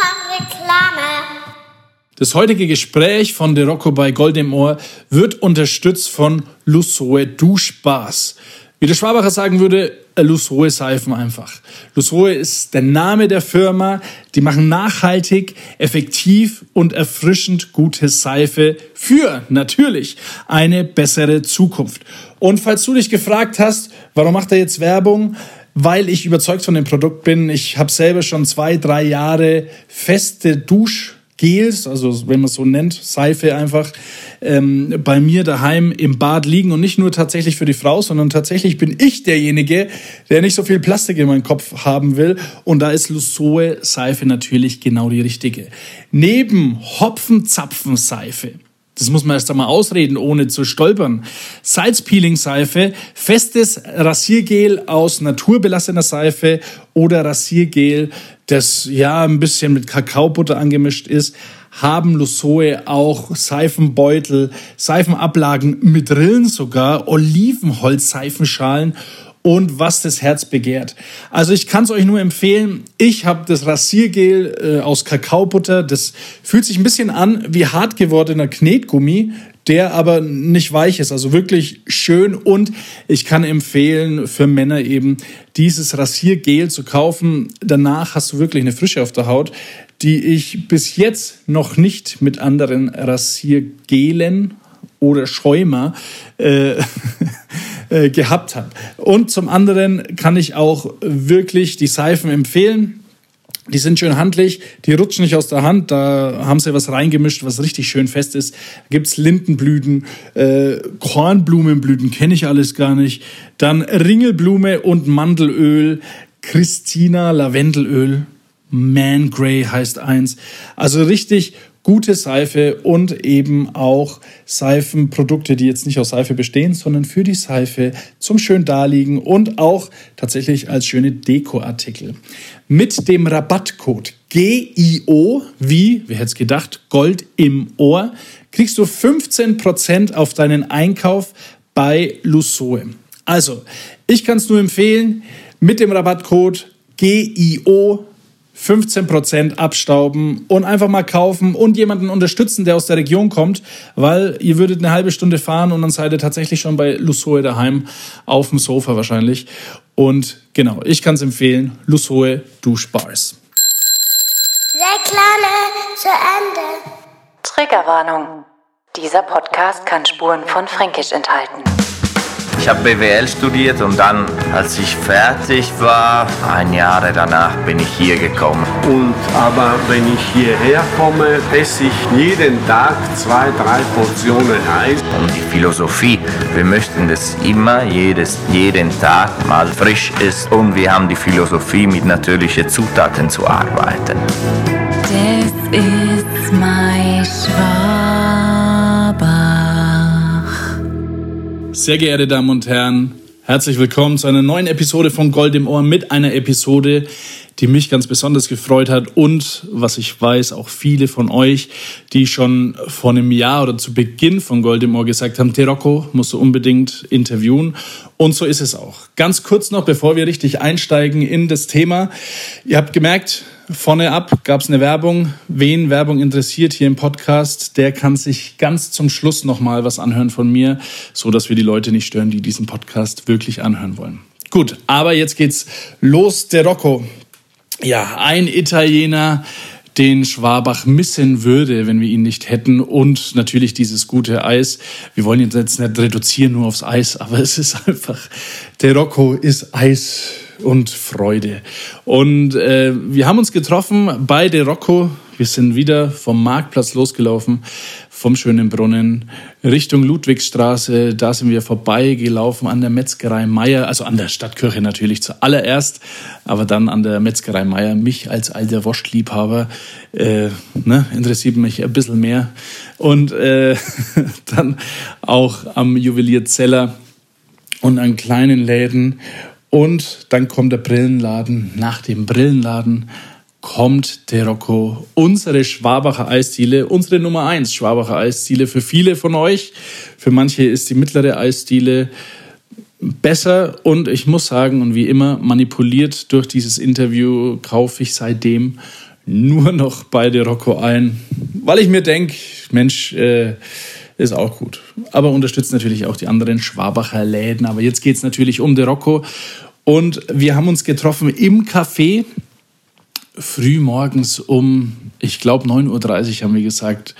kommt Reklame. Das heutige Gespräch von De Rocco bei Gold Ohr wird unterstützt von Lusoe Du Spaß. Wie der Schwabacher sagen würde, äh, Lusoe Seifen einfach. Lusoe ist der Name der Firma. Die machen nachhaltig, effektiv und erfrischend gute Seife für natürlich eine bessere Zukunft. Und falls du dich gefragt hast, warum macht er jetzt Werbung? Weil ich überzeugt von dem Produkt bin. Ich habe selber schon zwei, drei Jahre feste Dusch Gels, also wenn man es so nennt, Seife einfach, ähm, bei mir daheim im Bad liegen und nicht nur tatsächlich für die Frau, sondern tatsächlich bin ich derjenige, der nicht so viel Plastik in meinem Kopf haben will. Und da ist Lusoe Seife natürlich genau die richtige. Neben Hopfenzapfenseife das muss man erst einmal ausreden, ohne zu stolpern. Salzpeeling-Seife, festes Rasiergel aus naturbelassener Seife oder Rasiergel, das ja ein bisschen mit Kakaobutter angemischt ist, haben Lusoe auch Seifenbeutel, Seifenablagen mit Rillen sogar, Olivenholz-Seifenschalen und was das Herz begehrt. Also ich kann es euch nur empfehlen. Ich habe das Rasiergel äh, aus Kakaobutter. Das fühlt sich ein bisschen an wie hart gewordener Knetgummi, der aber nicht weich ist. Also wirklich schön. Und ich kann empfehlen für Männer eben dieses Rasiergel zu kaufen. Danach hast du wirklich eine Frische auf der Haut, die ich bis jetzt noch nicht mit anderen Rasiergelen oder Schäumer äh, äh, gehabt habe. Und zum anderen kann ich auch wirklich die Seifen empfehlen. Die sind schön handlich, die rutschen nicht aus der Hand. Da haben sie was reingemischt, was richtig schön fest ist. Gibt's Lindenblüten, äh, Kornblumenblüten, kenne ich alles gar nicht. Dann Ringelblume und Mandelöl, Christina Lavendelöl, Man Grey heißt eins. Also richtig gute Seife und eben auch Seifenprodukte, die jetzt nicht aus Seife bestehen, sondern für die Seife zum schön daliegen und auch tatsächlich als schöne Dekoartikel. Mit dem Rabattcode GIO, wie, wer hätte es gedacht, Gold im Ohr, kriegst du 15% auf deinen Einkauf bei Lusoe. Also, ich kann es nur empfehlen, mit dem Rabattcode GIO 15% abstauben und einfach mal kaufen und jemanden unterstützen, der aus der Region kommt, weil ihr würdet eine halbe Stunde fahren und dann seid ihr tatsächlich schon bei Lusoe daheim, auf dem Sofa wahrscheinlich. Und genau, ich kann es empfehlen, Lusoe Duschbars. Reklame zu Ende. Triggerwarnung. Dieser Podcast kann Spuren von Fränkisch enthalten. Ich habe BWL studiert und dann, als ich fertig war, ein Jahr danach bin ich hier gekommen. Und aber wenn ich hierher komme, esse ich jeden Tag zwei, drei Portionen Eis. Und die Philosophie, wir möchten, dass immer jedes, jeden Tag mal frisch ist und wir haben die Philosophie, mit natürlichen Zutaten zu arbeiten. Das ist mein Schwabach. Sehr geehrte Damen und Herren, herzlich willkommen zu einer neuen Episode von Gold im Ohr mit einer Episode, die mich ganz besonders gefreut hat und was ich weiß, auch viele von euch, die schon vor einem Jahr oder zu Beginn von Gold im Ohr gesagt haben, Terocco musst du unbedingt interviewen. Und so ist es auch. Ganz kurz noch, bevor wir richtig einsteigen in das Thema. Ihr habt gemerkt, vorne ab gab es eine Werbung. Wen Werbung interessiert hier im Podcast, der kann sich ganz zum Schluss nochmal was anhören von mir, so dass wir die Leute nicht stören, die diesen Podcast wirklich anhören wollen. Gut, aber jetzt geht's los. Der Rocco, ja, ein Italiener, den Schwabach missen würde, wenn wir ihn nicht hätten. Und natürlich dieses gute Eis. Wir wollen ihn jetzt nicht reduzieren nur aufs Eis, aber es ist einfach, der Rocco ist Eis und Freude. Und äh, wir haben uns getroffen bei der Rocco. Wir sind wieder vom Marktplatz losgelaufen, vom schönen Brunnen Richtung Ludwigstraße. Da sind wir vorbeigelaufen an der Metzgerei Meier, also an der Stadtkirche natürlich zuallererst, aber dann an der Metzgerei Meier. Mich als alter Wurstliebhaber äh, ne, interessiert mich ein bisschen mehr. Und äh, dann auch am Juwelier Zeller und an kleinen Läden. Und dann kommt der Brillenladen. Nach dem Brillenladen kommt der Rocco, unsere Schwabacher Eisdiele, unsere Nummer eins Schwabacher Eisdiele für viele von euch. Für manche ist die mittlere Eisdiele besser und ich muss sagen, und wie immer manipuliert durch dieses Interview kaufe ich seitdem nur noch bei der Rocco ein, weil ich mir denke, Mensch, äh, ist auch gut. Aber unterstützt natürlich auch die anderen Schwabacher Läden. Aber jetzt geht es natürlich um De Rocco. Und wir haben uns getroffen im Café, früh morgens um, ich glaube, 9.30 Uhr haben wir gesagt.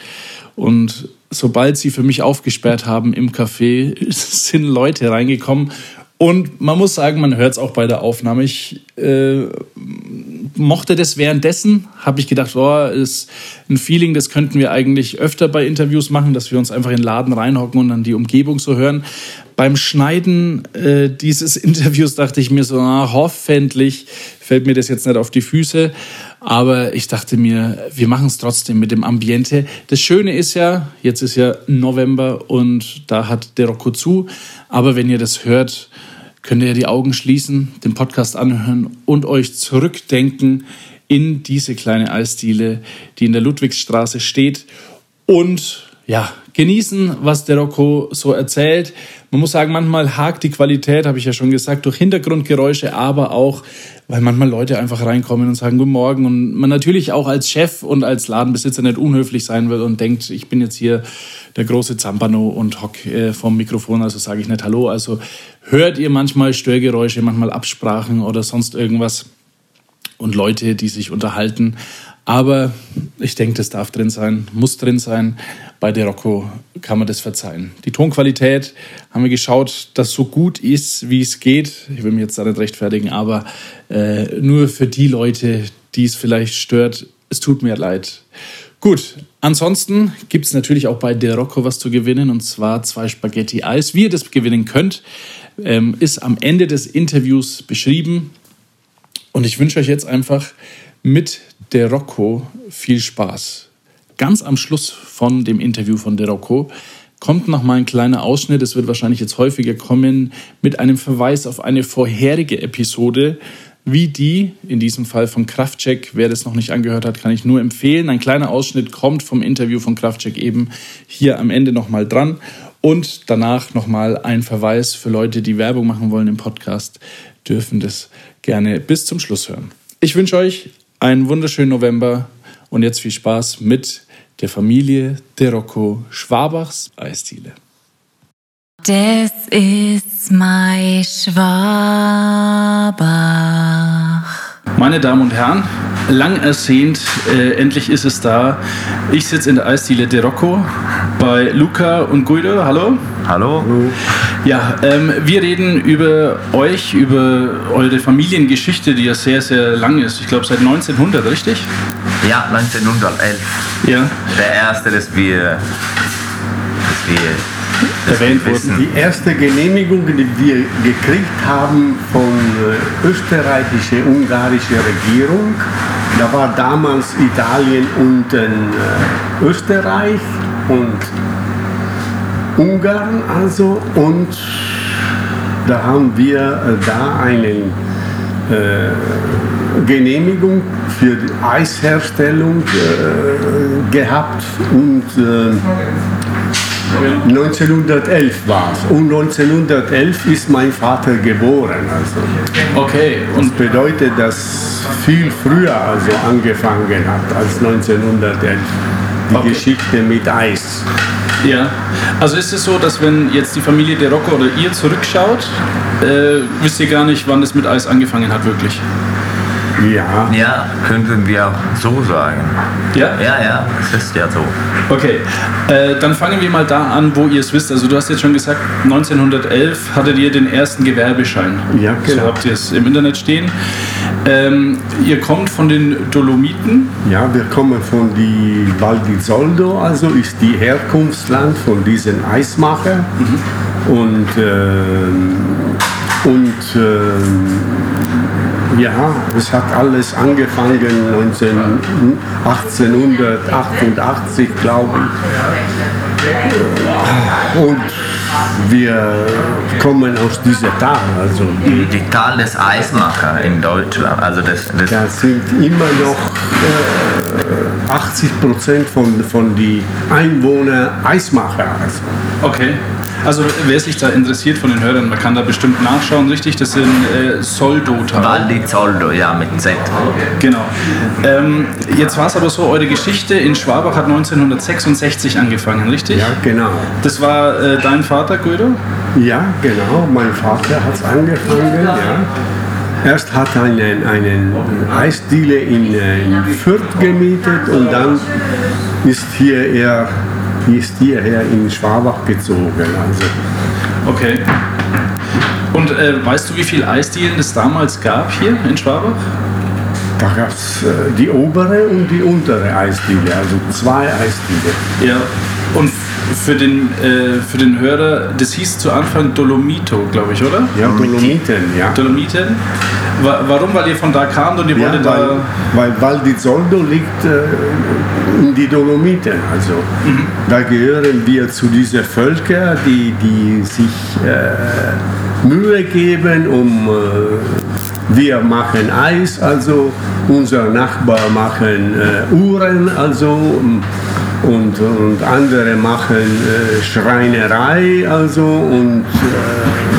Und sobald sie für mich aufgesperrt haben im Café, sind Leute reingekommen. Und man muss sagen, man hört es auch bei der Aufnahme. Ich äh, mochte das währenddessen, habe ich gedacht, oh, ist ein Feeling, das könnten wir eigentlich öfter bei Interviews machen, dass wir uns einfach in den Laden reinhocken und dann die Umgebung so hören. Beim Schneiden äh, dieses Interviews dachte ich mir so, ah, hoffentlich fällt mir das jetzt nicht auf die Füße. Aber ich dachte mir, wir machen es trotzdem mit dem Ambiente. Das Schöne ist ja, jetzt ist ja November und da hat der Rocco zu. Aber wenn ihr das hört, könnt ihr die Augen schließen, den Podcast anhören und euch zurückdenken in diese kleine Eisdiele, die in der Ludwigsstraße steht und ja, genießen, was der Rocco so erzählt. Man muss sagen, manchmal hakt die Qualität, habe ich ja schon gesagt, durch Hintergrundgeräusche, aber auch, weil manchmal Leute einfach reinkommen und sagen Guten Morgen und man natürlich auch als Chef und als Ladenbesitzer nicht unhöflich sein will und denkt, ich bin jetzt hier der große Zampano und hock äh, vom Mikrofon, also sage ich nicht Hallo. Also hört ihr manchmal Störgeräusche, manchmal Absprachen oder sonst irgendwas und Leute, die sich unterhalten. Aber ich denke, das darf drin sein, muss drin sein. Bei der Rocco kann man das verzeihen. Die Tonqualität haben wir geschaut, dass so gut ist, wie es geht. Ich will mich jetzt da nicht rechtfertigen, aber äh, nur für die Leute, die es vielleicht stört, es tut mir leid. Gut, ansonsten gibt es natürlich auch bei der Rocco was zu gewinnen und zwar zwei Spaghetti Eis. Wie ihr das gewinnen könnt, ähm, ist am Ende des Interviews beschrieben. Und ich wünsche euch jetzt einfach mit der Rocco viel Spaß. Ganz am Schluss von dem Interview von der Rocco kommt noch mal ein kleiner Ausschnitt, es wird wahrscheinlich jetzt häufiger kommen, mit einem Verweis auf eine vorherige Episode, wie die, in diesem Fall von Kraftcheck. Wer das noch nicht angehört hat, kann ich nur empfehlen. Ein kleiner Ausschnitt kommt vom Interview von Kraftcheck eben hier am Ende noch mal dran. Und danach nochmal ein Verweis für Leute, die Werbung machen wollen im Podcast, dürfen das gerne bis zum Schluss hören. Ich wünsche euch einen wunderschönen November und jetzt viel Spaß mit der Familie De Rocco Schwabachs Eisdiele. Das ist mein Schwabach. Meine Damen und Herren, lang ersehnt, äh, endlich ist es da. Ich sitze in der Eisdiele De Rocco bei Luca und Guido. Hallo. Hallo? Ja, ähm, wir reden über euch, über eure Familiengeschichte, die ja sehr, sehr lang ist. Ich glaube seit 1900, richtig? Ja, 1911. Ja. Der erste, dass wir, dass wir Erwähnt wissen. Die erste Genehmigung, die wir gekriegt haben von äh, österreichischer, ungarischer Regierung, da war damals Italien und äh, Österreich und Ungarn also und da haben wir äh, da eine äh, Genehmigung für die Eisherstellung äh, gehabt und äh, 1911 war es. Und 1911 ist mein Vater geboren. Also. Okay, Das und bedeutet, dass viel früher also angefangen hat als 1911. Die Okay. Geschichte mit Eis. ja. Also ist es so, dass wenn jetzt die Familie De Rocco oder ihr zurückschaut, äh, wisst ihr gar nicht, wann es mit Eis angefangen hat, wirklich? Ja, Ja, könnten wir auch so sagen. Ja? Ja, ja, es ist ja so. Okay, äh, dann fangen wir mal da an, wo ihr es wisst. Also du hast jetzt schon gesagt, 1911 hattet ihr den ersten Gewerbeschein. Ja, So genau. habt ihr es im Internet stehen. Ähm, ihr kommt von den Dolomiten. ja, wir kommen von die Val di Zoldo, also ist die Herkunftsland von diesen Eismacher. Und, ähm, und ähm, ja, es hat alles angefangen 19, 1888, glaube ich. Und wir kommen aus dieser Tal, also Die, die Tal des Eismacher in Deutschland. Also das, das da sind immer noch äh, 80 Prozent von, von die Einwohner Eismacher. Also. Okay. Also wer sich da interessiert von den Hörern, man kann da bestimmt nachschauen, richtig? Das sind äh, Soldo-Tal. Val di Zoldo, ja, mit Z. Genau. Ähm, jetzt war es aber so, eure Geschichte in Schwabach hat 1966 angefangen, richtig? Ja, genau. Das war äh, dein Vater, Guido? Ja, genau. Mein Vater hat es angefangen. Ja. Erst hat er einen, einen Eisdiele in, äh, in Fürth gemietet und dann ist, hier er, ist hierher in Schwabach gezogen. Also, Okay. Und äh, weißt du, wie viele Eisdielen es damals gab hier in Schwabach? da gab es äh, die obere und die untere Eisdiele, also zwei Eisdiele. Ja. Und für den, äh, für den Hörer, das hieß zu Anfang Dolomito, glaube ich, oder? Ja, Dolomiten, ja. Dolomiten. Wa warum? Weil ihr von da kamt und ihr Ja, wolltet weil, da. weil Val di Zoldo liegt äh, in die Dolomiten. Also. Da gehören wir zu diesen Völkern, die, die sich äh, Mühe geben, um äh, wir machen Eis, also. Unser Nachbar machen äh, Uhren, also. Und, und andere machen äh, Schreinerei, also. Und äh,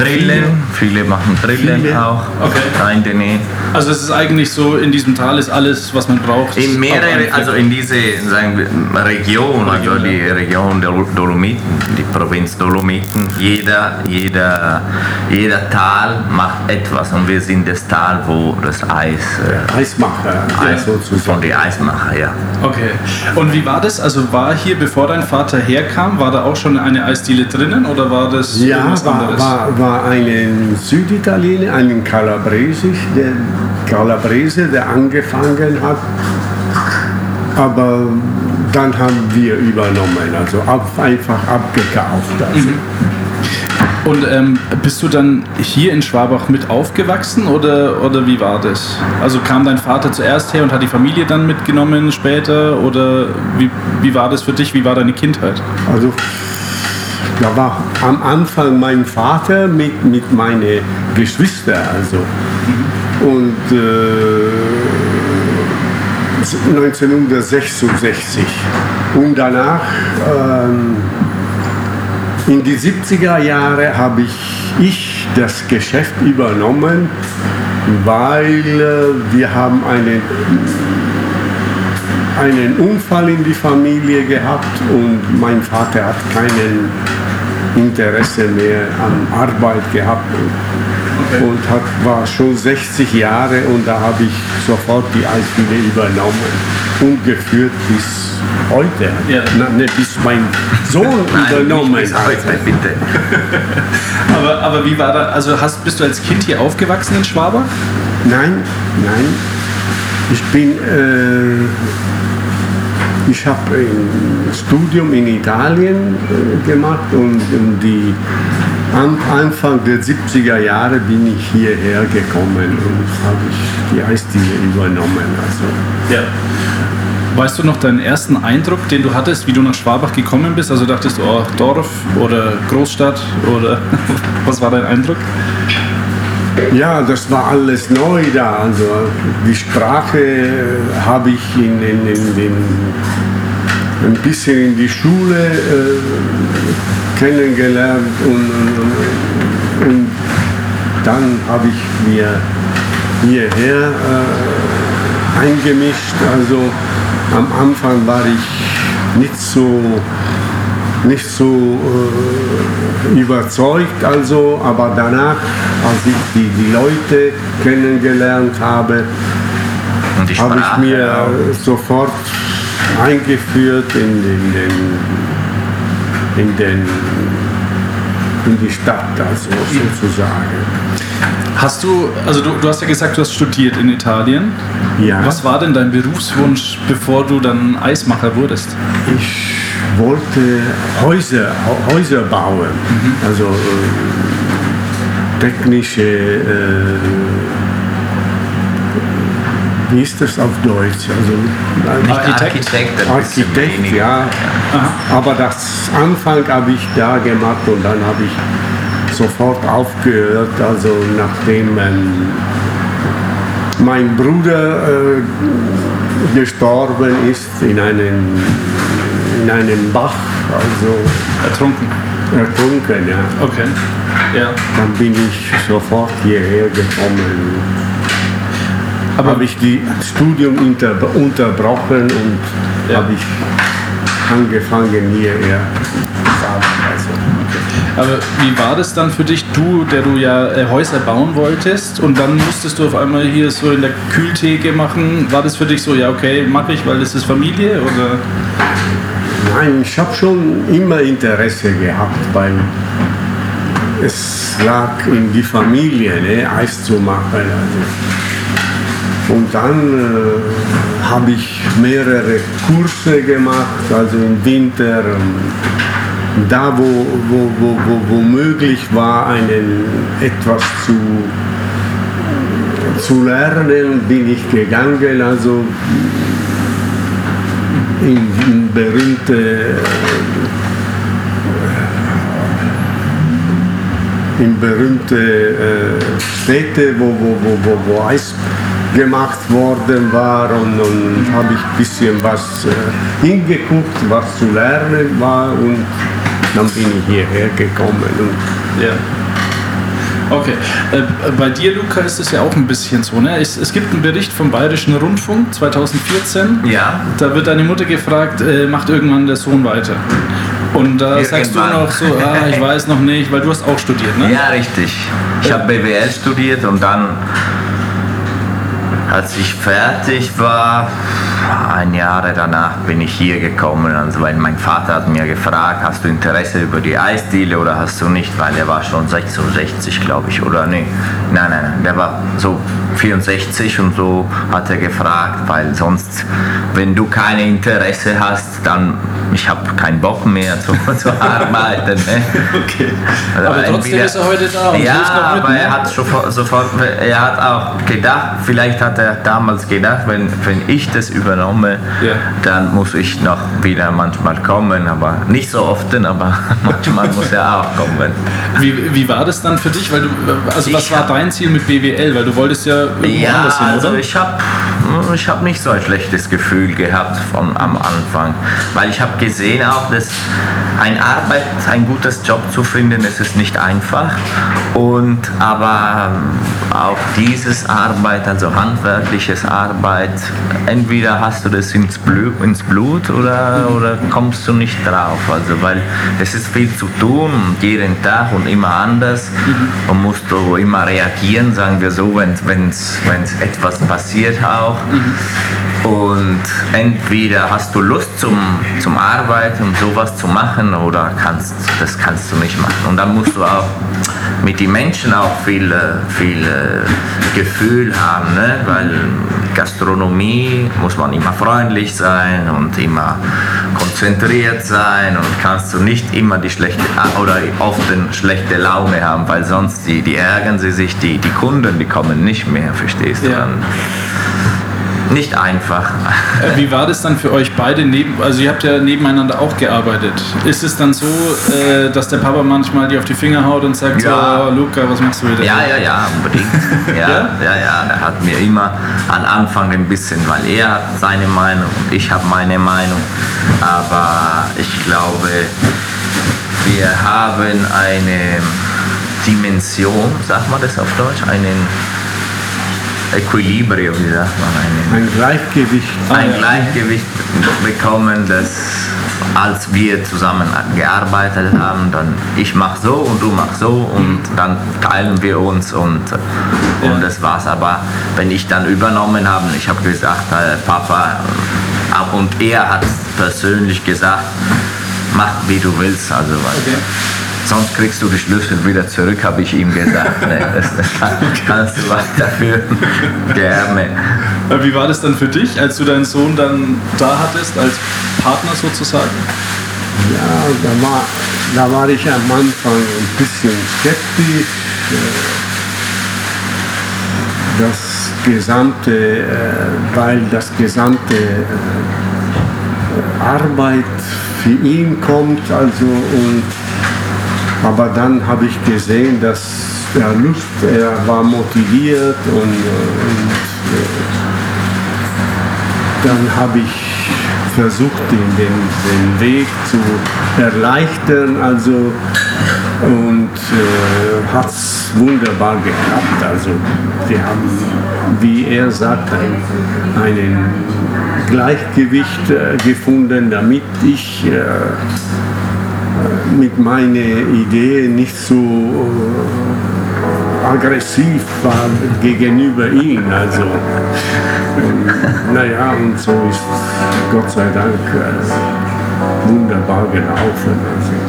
Brillen, viele machen Brillen Viele. auch. Okay. Kein Dene. Also es ist eigentlich so, in diesem Tal ist alles, was man braucht. In mehrere, also in diese sagen wir, Region, also die Region der Dolomiten, die Provinz Dolomiten, jeder, jeder, jeder Tal macht etwas und wir sind das Tal, wo das Eis, äh, Eismacher Eis sozusagen. von den Eismacher, ja. Okay. Und wie war das? Also war hier, bevor dein Vater herkam, war da auch schon eine Eisdiele drinnen oder war das Ja, irgendwas war, anderes? war, war ein Süditaliener, ein Calabresisch, der Calabrese, der angefangen hat. Aber dann haben wir übernommen, also ab, einfach abgekauft. Also. Und ähm, bist du dann hier in Schwabach mit aufgewachsen oder, oder wie war das? Also kam dein Vater zuerst her und hat die Familie dann mitgenommen später oder wie, wie war das für dich? Wie war deine Kindheit? Also da war am Anfang mein Vater mit, mit meinen Geschwistern. Also. Und äh, 1966. Und danach, ähm, in die 70er Jahre, habe ich, ich das Geschäft übernommen, weil äh, wir haben einen einen Unfall in die Familie gehabt und mein Vater hat keinen Interesse mehr an Arbeit gehabt und, und hat, war schon 60 Jahre und da habe ich sofort die Eisdiele übernommen und geführt bis heute, Ja. Na, ne, bis mein Sohn übernommen nicht bis heute, bitte. Aber, aber wie war da, also hast, bist du als Kind hier aufgewachsen in Schwabach? Nein, nein. Ich bin, äh, ich habe ein Studium in Italien äh, gemacht und die am Anfang der 70er Jahre bin ich hierher gekommen und habe ich die Eisdiele übernommen. Also, Ja. Weißt du noch deinen ersten Eindruck, den du hattest, wie du nach Schwabach gekommen bist? Also dachtest du, oh, Dorf oder Großstadt oder was war dein Eindruck? Ja, das war alles neu da. Also die Sprache habe ich in, in, in den, ein bisschen in die Schule äh, kennengelernt und, und, und dann habe ich mir hierher äh, eingemischt. Also am Anfang war ich nicht so nicht so äh, überzeugt, also, aber danach, als ich die, die Leute kennengelernt habe, habe ich mir sofort eingeführt in den, den, in den in die Stadt, also sozusagen. Hast du, also du, du hast ja gesagt, du hast studiert in Italien. Ja. Was war denn dein Berufswunsch, bevor du dann Eismacher wurdest? Ich wollte Häuser, Häuser bauen, also äh, technische, äh, wie ist das auf Deutsch? Also, Architekt? Architekt, Architekt, weniger. ja. Aber das Anfang habe ich da gemacht und dann habe ich sofort aufgehört, also nachdem ähm, mein Bruder äh, gestorben ist in einem, in einem Bach, also Ertrunken. ertrunken. Ja. Okay. Ja. Dann bin ich sofort hierher gekommen. Aber habe ich das Studium unter, unterbrochen und Ja. habe ich angefangen zu arbeiten. Also. Aber wie war das dann für dich, du, der du ja äh, Häuser bauen wolltest und dann musstest du auf einmal hier so in der Kühltheke machen? War das für dich so, ja okay, mache ich, weil das ist Familie oder? Nein, ich habe schon immer Interesse gehabt, weil es lag in die Familie, ne, Eis zu machen. Also. Und dann äh, habe ich mehrere Kurse gemacht, also im Winter. ähm, Da, wo, wo, wo, wo, wo möglich war, einen, etwas zu, zu lernen, bin ich gegangen. Also in, in berühmte in berühmte äh, Städte, wo, wo, wo, wo, wo Eis gemacht worden war und, und habe ich ein bisschen was äh, hingeguckt, was zu lernen war und dann bin ich hierher gekommen. Und Ja. Okay. Äh, bei dir, Luca, ist es ja auch ein bisschen so. Ne? Es, es gibt einen Bericht vom Bayerischen Rundfunk 2014. Ja. Da wird deine Mutter gefragt, äh, macht irgendwann der Sohn weiter? Und da sagst du noch so, ah, ich weiß noch nicht, weil du hast auch studiert, ne? Ja, richtig. Ich habe BWL studiert und dann, als ich fertig war, ein Jahr danach bin ich hier gekommen. Also weil mein Vater hat mir gefragt, hast du Interesse über die Eisdiele oder hast du nicht? Weil er war schon 66, glaube ich, oder nee. Nein, nein, nein, der war so 64 und so hat er gefragt, weil sonst, wenn du kein Interesse hast, dann ich habe keinen Bock mehr zu, zu arbeiten. Ne? Okay. Also Aber trotzdem entweder- ist er heute da und ja, noch mit, aber ne? er hat sofort, sofort, er hat auch gedacht, vielleicht hat er damals gedacht, wenn, wenn ich das übernehme, Ja. dann muss ich noch wieder manchmal kommen, aber nicht so oft, aber manchmal muss er auch kommen. Wie, wie war das dann für dich? Weil du, also was Ich war dein Ziel mit BWL? Weil du wolltest ja irgendwo Ja, anders hin, also oder? ich habe ich hab nicht so ein schlechtes Gefühl gehabt von, am Anfang, weil ich habe gesehen auch, dass ein Arbeit, ein gutes Job zu finden, es ist nicht einfach. Und aber ähm, auch dieses Arbeit, also handwerkliches Arbeit, entweder hast du das ins Blut, ins Blut oder, oder kommst du nicht drauf, also weil es ist viel zu tun, jeden Tag und immer anders. Und musst du immer reagieren, sagen wir so, wenn es etwas passiert auch. Und entweder hast du Lust zum, zum Arbeiten, um sowas zu machen, oder kannst, das kannst du nicht machen. Und dann musst du auch mit den Menschen auch viel, viel Gefühl haben, ne? weil Gastronomie muss man immer freundlich sein und immer konzentriert sein und kannst du nicht immer die schlechte oder oft eine schlechte Laune haben, weil sonst die, die ärgern sie sich, die, die Kunden, die kommen nicht mehr, verstehst du? Ja. Dann nicht einfach. Äh, Wie war das dann für euch beide neben, also ihr habt ja nebeneinander auch gearbeitet. Ist es dann so, äh, dass der Papa manchmal dir auf die Finger haut und sagt, Ja. so, Luca, was machst du wieder? Ja, ja, ja, unbedingt. Ja, Ja? ja, ja, er hat mir immer am Anfang ein bisschen, weil er hat seine Meinung und ich habe meine Meinung. Aber ich glaube, wir haben eine Dimension, sagt man das auf Deutsch, einen Equilibrium, wie sagt man, einen ein Gleichgewicht. ein. Gleichgewicht bekommen, dass als wir zusammen gearbeitet haben, dann ich mach so und du machst so und dann teilen wir uns und, und das war's. Aber wenn ich dann übernommen habe, ich habe gesagt, äh, Papa, und er hat persönlich gesagt, mach wie du willst. Also, Okay. Sonst kriegst du die Schlüssel wieder zurück, habe ich ihm gesagt. Nee, das, das kann, kannst du weiterführen. Gerne. Äh, Wie war das dann für dich, als du deinen Sohn dann da hattest, als Partner sozusagen? Ja, da war, da war ich am Anfang ein bisschen skeptisch. äh, Das gesamte, äh, weil das gesamte Arbeit für ihn kommt, also und aber dann habe ich gesehen, dass er Lust, er war motiviert und, äh, und äh, dann habe ich versucht, den, den, den Weg zu erleichtern. Also, und äh, hat es wunderbar geklappt. Also, die haben, wie er sagt, ein, einen Gleichgewicht äh, gefunden, damit ich äh, mit meinen Ideen nicht so äh, aggressiv war gegenüber ihm. Also, und, naja, und so ist Gott sei Dank äh, wunderbar gelaufen. Also.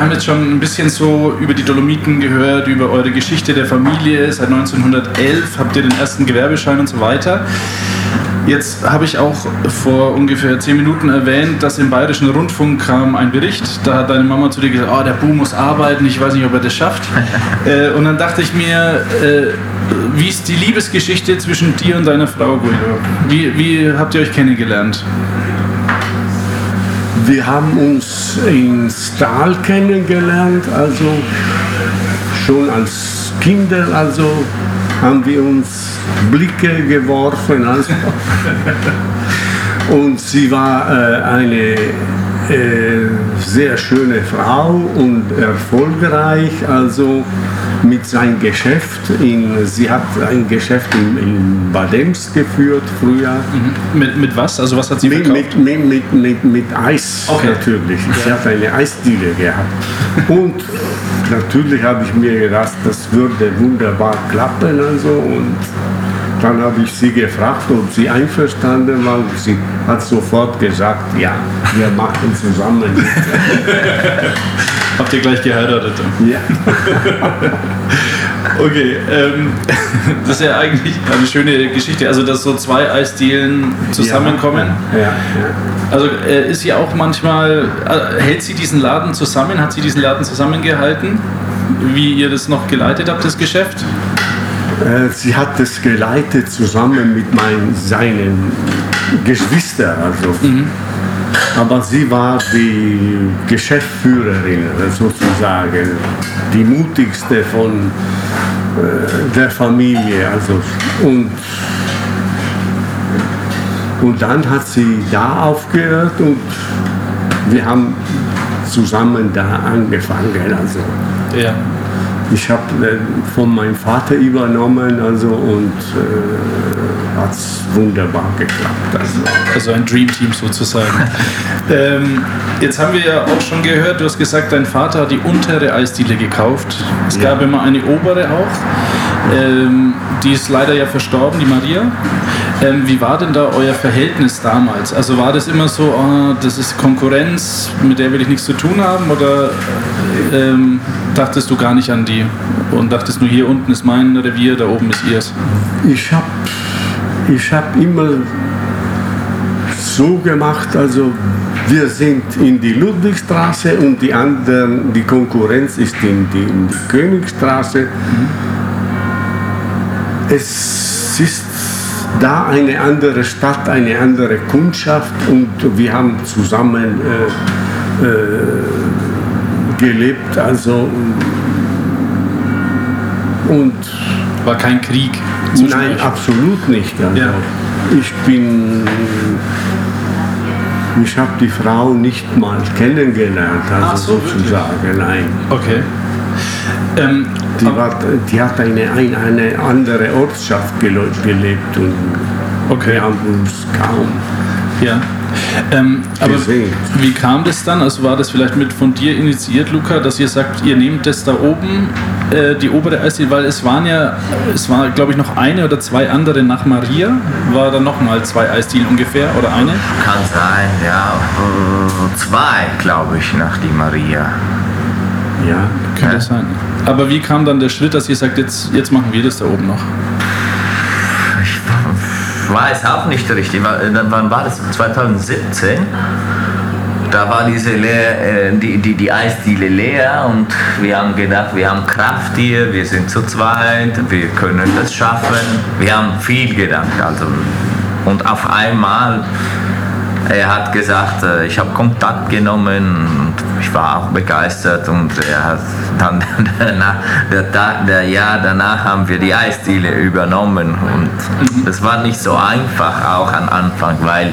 Wir haben jetzt schon ein bisschen so über die Dolomiten gehört, über eure Geschichte der Familie. Seit 1911 habt ihr den ersten Gewerbeschein und so weiter. Jetzt habe ich auch vor ungefähr zehn Minuten erwähnt, dass im Bayerischen Rundfunk kam ein Bericht. Da hat deine Mama zu dir gesagt, oh, der Bu muss arbeiten, ich weiß nicht, ob er das schafft. äh, und dann dachte ich mir, äh, wie ist die Liebesgeschichte zwischen dir und deiner Frau, Guido? Wie, wie habt ihr euch kennengelernt? Wir haben uns in Stahl kennengelernt, also schon als Kinder, also haben wir uns Blicke geworfen. Also. Und sie war äh, eine äh, sehr schöne Frau und erfolgreich, also mit seinem Geschäft. In, sie hat ein Geschäft in, in Badems geführt früher. Mhm. Mit, mit was? Also was hat sie mit, verkauft? mit, mit, mit, mit, Eis Okay. natürlich. Sie hat eine Eisdiele gehabt. Und natürlich habe ich mir gedacht, das würde wunderbar klappen. Also, und dann habe ich sie gefragt, ob sie einverstanden war. Sie hat sofort gesagt, ja, wir machen zusammen. Habt ihr gleich geheiratet? ja. Okay, ähm, das ist ja eigentlich eine schöne Geschichte. Also, dass so zwei Eisdielen zusammenkommen. Ja, ja. Also, äh, ist sie auch manchmal, äh, hält sie diesen Laden zusammen? Hat sie diesen Laden zusammengehalten? Wie ihr das noch geleitet habt, das Geschäft? Äh, Sie hat es geleitet zusammen mit meinen, seinen Geschwistern. Also. Aber sie war die Geschäftsführerin sozusagen, die mutigste von äh, der Familie. Also. Und, und dann hat sie da aufgehört und wir haben zusammen da angefangen. Also. Ja. Ich habe äh, von meinem Vater übernommen also, und äh, hat es wunderbar geklappt. Also. Also ein Dream Team sozusagen. ähm, jetzt haben wir ja auch schon gehört, du hast gesagt, dein Vater hat die untere Eisdiele gekauft. Es Ja. gab immer eine obere auch. Ähm, die ist leider ja verstorben, die Maria. Ähm, wie war denn da euer Verhältnis damals? Also war das immer so, oh, das ist Konkurrenz, mit der will ich nichts zu tun haben? Oder ähm, dachtest du gar nicht an die und dachtest nur, hier unten ist mein Revier, da oben ist ihrs? Ich habe ich hab immer so gemacht, also wir sind in die Ludwigstraße und die anderen, die Konkurrenz ist in die, in die Königstraße. Es ist da eine andere Stadt, eine andere Kundschaft und wir haben zusammen äh, äh, gelebt, also und War kein Krieg zwischen Nein, euch? absolut nicht. Also Ja. Ich bin. Ich habe die Frau nicht mal kennengelernt, also so, wirklich? sozusagen. Nein. Okay. Ähm, Die, war, die hat eine, ein- eine andere Ortschaft gele- gelebt und Okay. wir haben uns kaum. Ja. Ähm, aber Gesehen. wie kam das dann? Also war das vielleicht mit von dir initiiert, Luca, dass ihr sagt, ihr nehmt das da oben, äh, die obere Eisdiele, weil es waren ja, es war glaube ich noch eine oder zwei andere nach Maria. War da nochmal zwei Eisdielen ungefähr oder eine? Kann sein, ja. äh, Zwei, glaube ich, nach die Maria. Ja. Kann das sein? Aber wie kam dann der Schritt, dass ihr sagt, jetzt, jetzt machen wir das da oben noch? Ich weiß auch nicht richtig. Äh, Wann war das? 2017? Da war diese leer, äh, die, die, die Eisdiele leer und wir haben gedacht, wir haben Kraft hier, wir sind zu zweit, wir können das schaffen. Wir haben viel gedacht. Also Und auf einmal, er hat gesagt, äh, ich habe Kontakt genommen und ich war auch begeistert und er hat dann danach, der, Tag, der Jahr danach haben wir die Eisdiele übernommen und das war nicht so einfach auch am Anfang, weil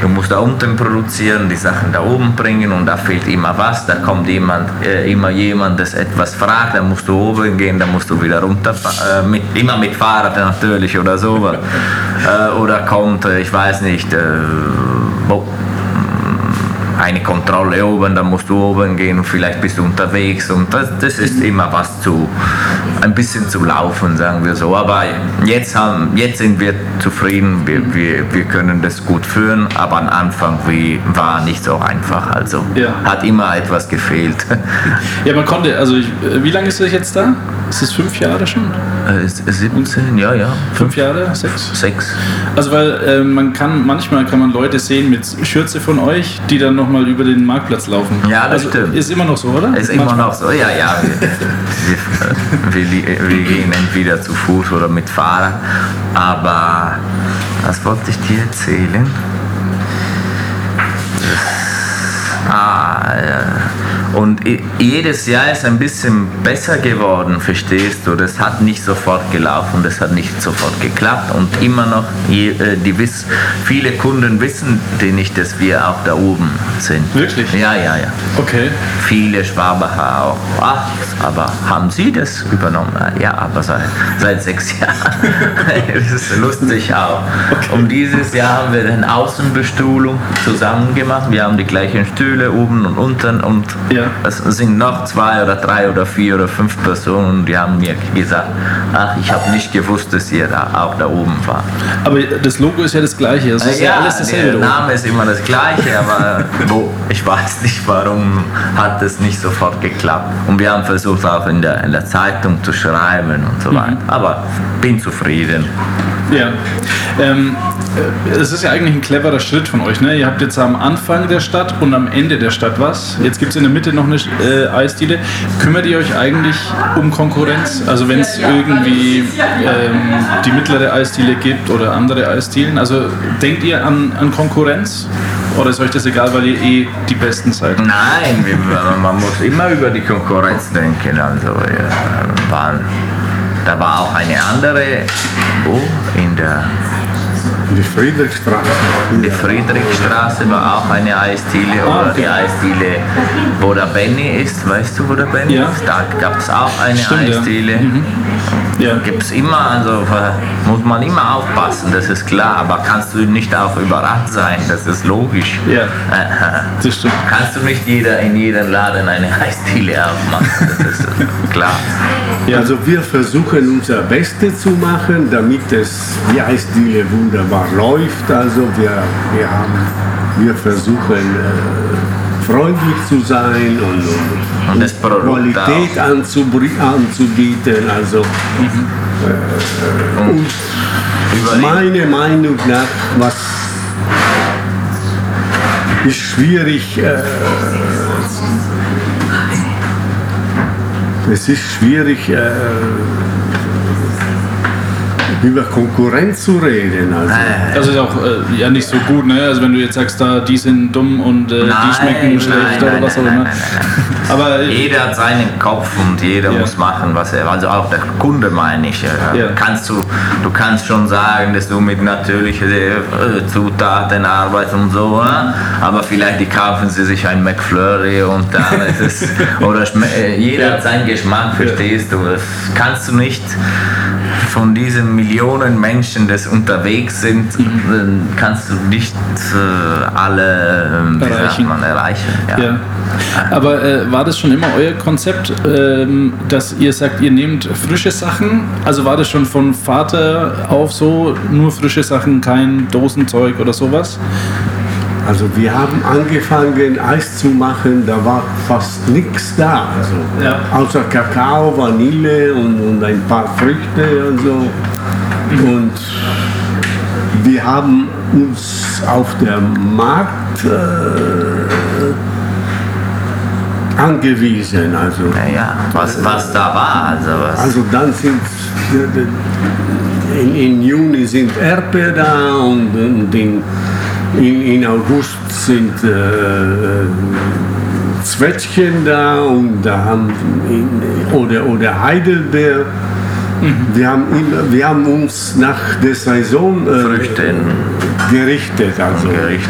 Du musst da unten produzieren, die Sachen da oben bringen und da fehlt immer was. Da kommt jemand, äh, immer jemand, das etwas fragt, dann musst du oben gehen, dann musst du wieder runter, äh, mit, immer mit Fahrrad natürlich oder so. äh, oder kommt, äh, ich weiß nicht, äh, wo, eine Kontrolle oben, dann musst du oben gehen und vielleicht bist du unterwegs und das, das ist immer was zu, ein bisschen zu laufen, sagen wir so. Aber jetzt, haben, jetzt sind wir zufrieden, wir, wir, wir können das gut führen, aber am Anfang wie, war nicht so einfach, also Ja. hat immer etwas gefehlt. Ja, man konnte, also ich, wie lange ist das jetzt da? Ist es fünf Jahre schon? Äh, 17, ja, ja, Fünf Jahre? Sechs? sechs. Also weil äh, man kann, manchmal kann man Leute sehen mit Schürze von euch, die dann nochmal über den Marktplatz laufen. Ja, das also, stimmt. Ist immer noch so, oder? Ist immer Manchmal. noch so, ja, ja. Wir, wir, wir, gehen entweder zu Fuß oder mit Fahrrad. Aber was wollte ich dir erzählen? Ja. Und jedes Jahr ist ein bisschen besser geworden, verstehst du? Das hat nicht sofort gelaufen, das hat nicht sofort geklappt und immer noch, äh, die wiss, viele Kunden wissen die nicht, dass wir auch da oben sind. Wirklich? Ja, ja, ja. Okay. Viele Schwabacher auch. Ach, aber haben Sie das übernommen? Ah, Ja, aber seit, seit sechs Jahren. das ist lustig auch. Und dieses Jahr haben wir eine Außenbestuhlung zusammen gemacht. Wir haben die gleichen Stühle oben und unten und Ja. Es sind noch zwei oder drei oder vier oder fünf Personen, die haben mir gesagt, ach, ich habe nicht gewusst, dass ihr da auch da oben war. Aber das Logo ist ja das gleiche. Das ist ja, alles der dasselbe. Logo. Name ist immer das gleiche, aber wo, ich weiß nicht, warum hat es nicht sofort geklappt. Und wir haben versucht auch in der, in der Zeitung zu schreiben und Mhm. so weiter. Aber bin zufrieden. Ja. Ähm, äh, es ist ja eigentlich ein cleverer Schritt von euch. Ne? Ihr habt jetzt am Anfang der Stadt und am Ende der Stadt was. Jetzt gibt es in der Mitte noch eine äh, Eisdiele. Kümmert ihr euch eigentlich um Konkurrenz? Also wenn es irgendwie ähm, die mittlere Eisdiele gibt oder andere Eisdielen. Also denkt ihr an, an Konkurrenz? Oder ist euch das egal, weil ihr eh die Besten seid? Nein, man muss immer über die Konkurrenz denken. Also, ja, waren, da war auch eine andere, wo? In der Die Friedrichstraße. Die Friedrichstraße war auch eine Eisdiele Ah, oder okay. die Eisdiele, wo der Benny ist. Weißt du, wo der Benny Ja. ist? Da gab es auch eine Stimmt, ja. Eisdiele. Ja. Gibt es immer, also muss man immer aufpassen, das ist klar. Aber kannst du nicht auch überrascht sein, das ist logisch. Ja. Äh, äh, Das stimmt. Kannst du nicht jeder in jedem Laden eine Eisdiele aufmachen, das ist klar. Also wir versuchen unser Bestes zu machen, damit es die Eisdiele wunderbar läuft. Also wir, wir, haben, wir versuchen äh, freundlich zu sein und, und, Und Qualität anzubieten. Also äh, und Überleg- meiner Meinung nach, was ist schwierig, äh, es ist schwierig, äh, über Konkurrenz zu reden. Also, Das ist auch äh, ja nicht so gut, ne? Also wenn du jetzt sagst, da die sind dumm und äh, die schmecken schlecht oder was auch immer. Aber äh, Jeder hat seinen Kopf und jeder Ja. muss machen, was er. Also auch der Kunde meine ich. äh, Ja. Kannst du, du kannst schon sagen, dass du mit natürlichen äh, Zutaten arbeitest und so, aber vielleicht die kaufen sie sich ein McFlurry und dann ist es oder äh, jeder Ja. hat seinen Geschmack, verstehst du? Das kannst du nicht von diesen Millionen Menschen, die unterwegs sind, Mhm. kannst du nicht äh, alle äh, sagt Erreichen. man, erreichen. Ja. Aber äh, war das schon immer euer Konzept, ähm, dass ihr sagt, ihr nehmt frische Sachen? Also war das schon von Vater auf so, nur frische Sachen, kein Dosenzeug oder sowas? Also wir haben angefangen Eis zu machen, da war fast nichts da. Also, Ja. Außer Kakao, Vanille und, und ein paar Früchte und so. Und wir haben uns auf dem Markt äh, angewiesen. Also, Ja, ja, was, was da war. Also, was, also dann sind in, in Juni sind Erdbeeren da und, und in, in, in August sind äh, Zwetschgen da und da haben in, oder, oder Heidelbeer. Wir, haben immer, wir haben uns nach der Saison äh, Früchten. gerichtet. Also. Gericht.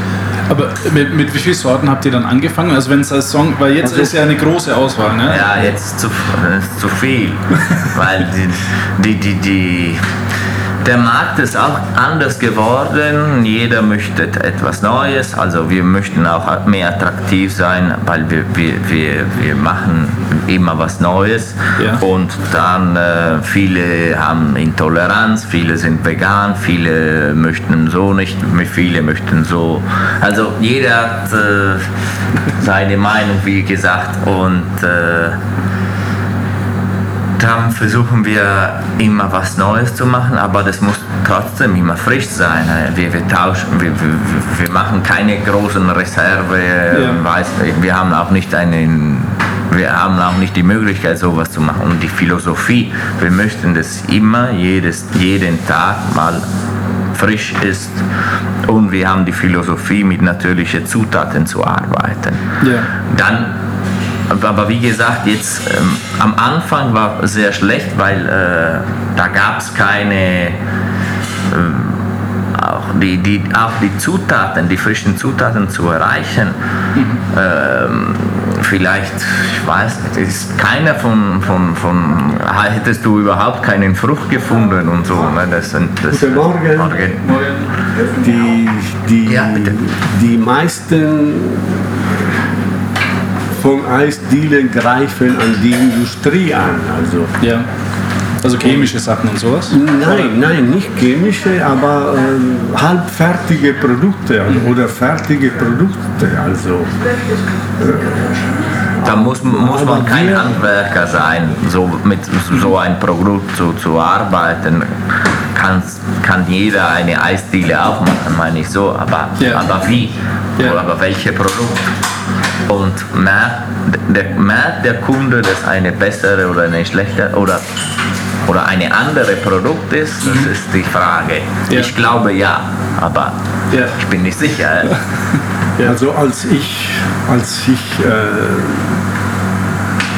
Aber mit, mit wie vielen Sorten habt ihr dann angefangen? Also wenn Saison, weil jetzt Also- ist ja eine große Auswahl, ne? Ja, jetzt zu, äh, zu viel, weil die, die, die, die, der Markt ist auch anders geworden. Jeder möchte etwas Neues. Also wir möchten auch mehr attraktiv sein, weil wir, wir, wir, wir machen immer was Neues. Ja. Und dann äh, viele haben Intoleranz, viele sind vegan, viele möchten so nicht, viele möchten so. Also jeder hat äh, seine Meinung, wie gesagt. Und äh, dann versuchen wir immer was Neues zu machen, aber das muss trotzdem immer frisch sein. Wir, wir tauschen, wir, wir, wir machen keine großen Reserve, Ja. weiß, wir haben auch nicht einen, wir haben auch nicht die Möglichkeit, sowas zu machen. Und die Philosophie, wir möchten das immer, jedes, jeden Tag mal frisch ist. Und wir haben die Philosophie, mit natürlichen Zutaten zu arbeiten. Ja. Dann, aber wie gesagt, jetzt ähm, am Anfang war sehr schlecht, weil äh, da gab es keine, ähm, auch, die, die, auch die Zutaten, die frischen Zutaten zu erreichen. Ähm, vielleicht, ich weiß nicht, ist keiner von, von, von, hättest du überhaupt keinen Frucht gefunden und so. Ne? Das sind, das, Guten Morgen. Die, die, Ja, die meisten von Eisdielen greifen an die Industrie an. Also Ja. Also chemische Sachen und sowas? nein, nein, nicht chemische, aber ähm, halbfertige Produkte also, oder fertige Produkte. Also Da muss, muss man kein wir- Handwerker sein, so mit so ein Produkt zu, zu arbeiten. Kann, kann jeder eine Eisdiele auch machen, meine ich so. Aber, Ja. aber wie? Ja. Oder aber welche Produkt? Und merkt der, merkt der Kunde, dass eine bessere oder eine schlechte oder, oder eine andere Produkt ist? Das ist die Frage. Mhm. Ja. Ich glaube ja, aber Ja. ich bin nicht sicher. Also als ich, als ich äh,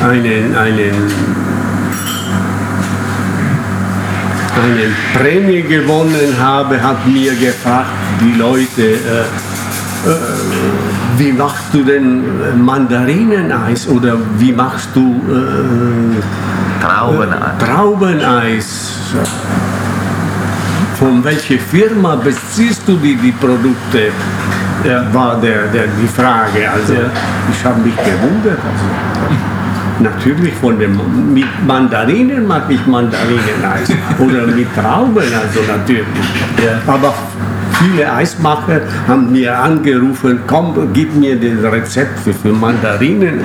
einen, einen, eine Prämie gewonnen habe, hat mir gefragt, die Leute, äh, äh, wie machst du denn Mandarineneis oder wie machst du äh, Traubeneis. Traubeneis? Von welcher Firma beziehst du die, die Produkte? Ja. War der, der, die Frage. Also Ja. ich habe mich gewundert. Also, natürlich von dem mit Mandarinen mag ich Mandarineneis oder mit Trauben, also natürlich. Ja. Aber viele Eismacher haben mir angerufen, komm, gib mir das Rezept für, für Mandarinen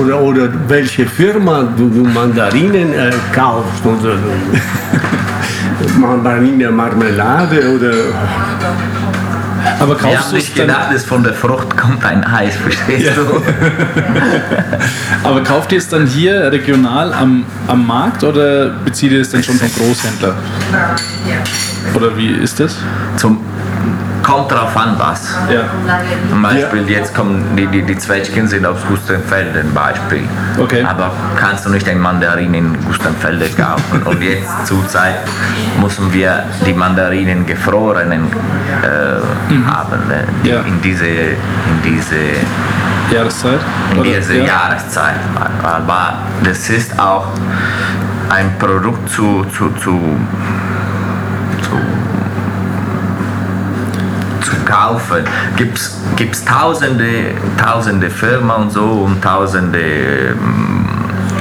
oder, oder welche Firma du, du Mandarinen äh, kaufst. Und so. Mandarine Marmelade oder Aber Ich habe kaufst du es nicht dann, gedacht, dass von der Frucht kommt ein Eis, verstehst du? aber kauft ihr es dann hier regional am, am Markt oder bezieht ihr es dann schon vom Großhändler? Oder wie ist das? Zum, kommt drauf an, was. Ja. Zum Beispiel, jetzt kommen die, die, die Zwetschgen sind aus Gustenfelde ein Beispiel. Okay. Aber kannst du nicht ein Mandarin in Gustenfelde kaufen? Und jetzt zurzeit müssen wir die Mandarinen gefrorenen äh, haben. Ne? Die- Ja. In diese, in diese Jahreszeit? in dieser ja. Jahreszeit. Aber das ist auch ein Produkt zu, zu, zu, zu, kaufen. Gibt es tausende, tausende Firmen und so und tausende ähm,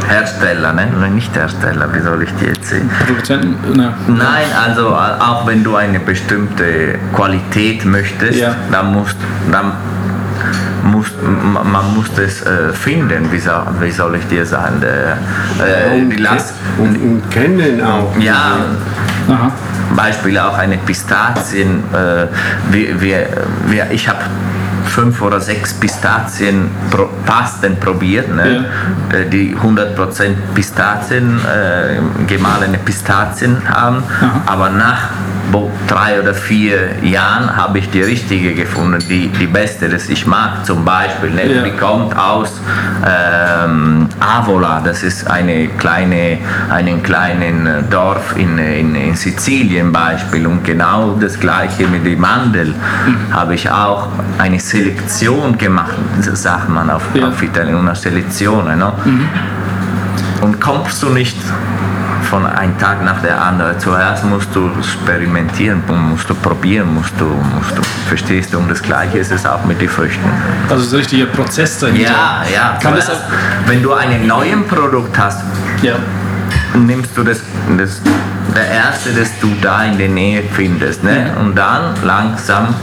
Hersteller, ne? Nein, nicht Hersteller, wie soll ich die jetzt sehen? Produzenten? Na, Nein, also auch wenn du eine bestimmte Qualität möchtest, Ja. dann musst dann musst, ma- man muss das äh, finden, wie soll, wie soll ich dir sagen, äh, äh, die Last, und, und kennen auch. ja, aha. Beispiel auch eine Pistazien. Äh, wir, wir, wir, ich habe fünf oder sechs Pistazienpasten probiert, ne? Äh, die 100% Pistazien, äh, gemahlene Pistazien haben, aber nach drei oder vier Jahren habe ich die richtige gefunden, die, die beste, das ich mag. Zum Beispiel, ne? Ja. die kommt aus ähm, Avola, das ist eine kleine, einen kleinen äh, Dorf in, in, in Sizilien Beispiel. Und genau das gleiche mit dem Mandel Mhm. habe ich auch eine Selektion gemacht, das sagt man auf, Ja. auf Italienisch, una selezione. No? Und kommst du nicht von einem Tag nach der anderen. Zuerst musst du experimentieren, musst du probieren, musst du, musst du, verstehst du? Und das Gleiche ist es auch mit den Früchten. Also so richtiger Prozess dahinter. Ja, ja. Kann das auch, wenn du ein neues Produkt hast, ja. nimmst du das, das der erste, das du da in der Nähe findest, ne? Und dann langsam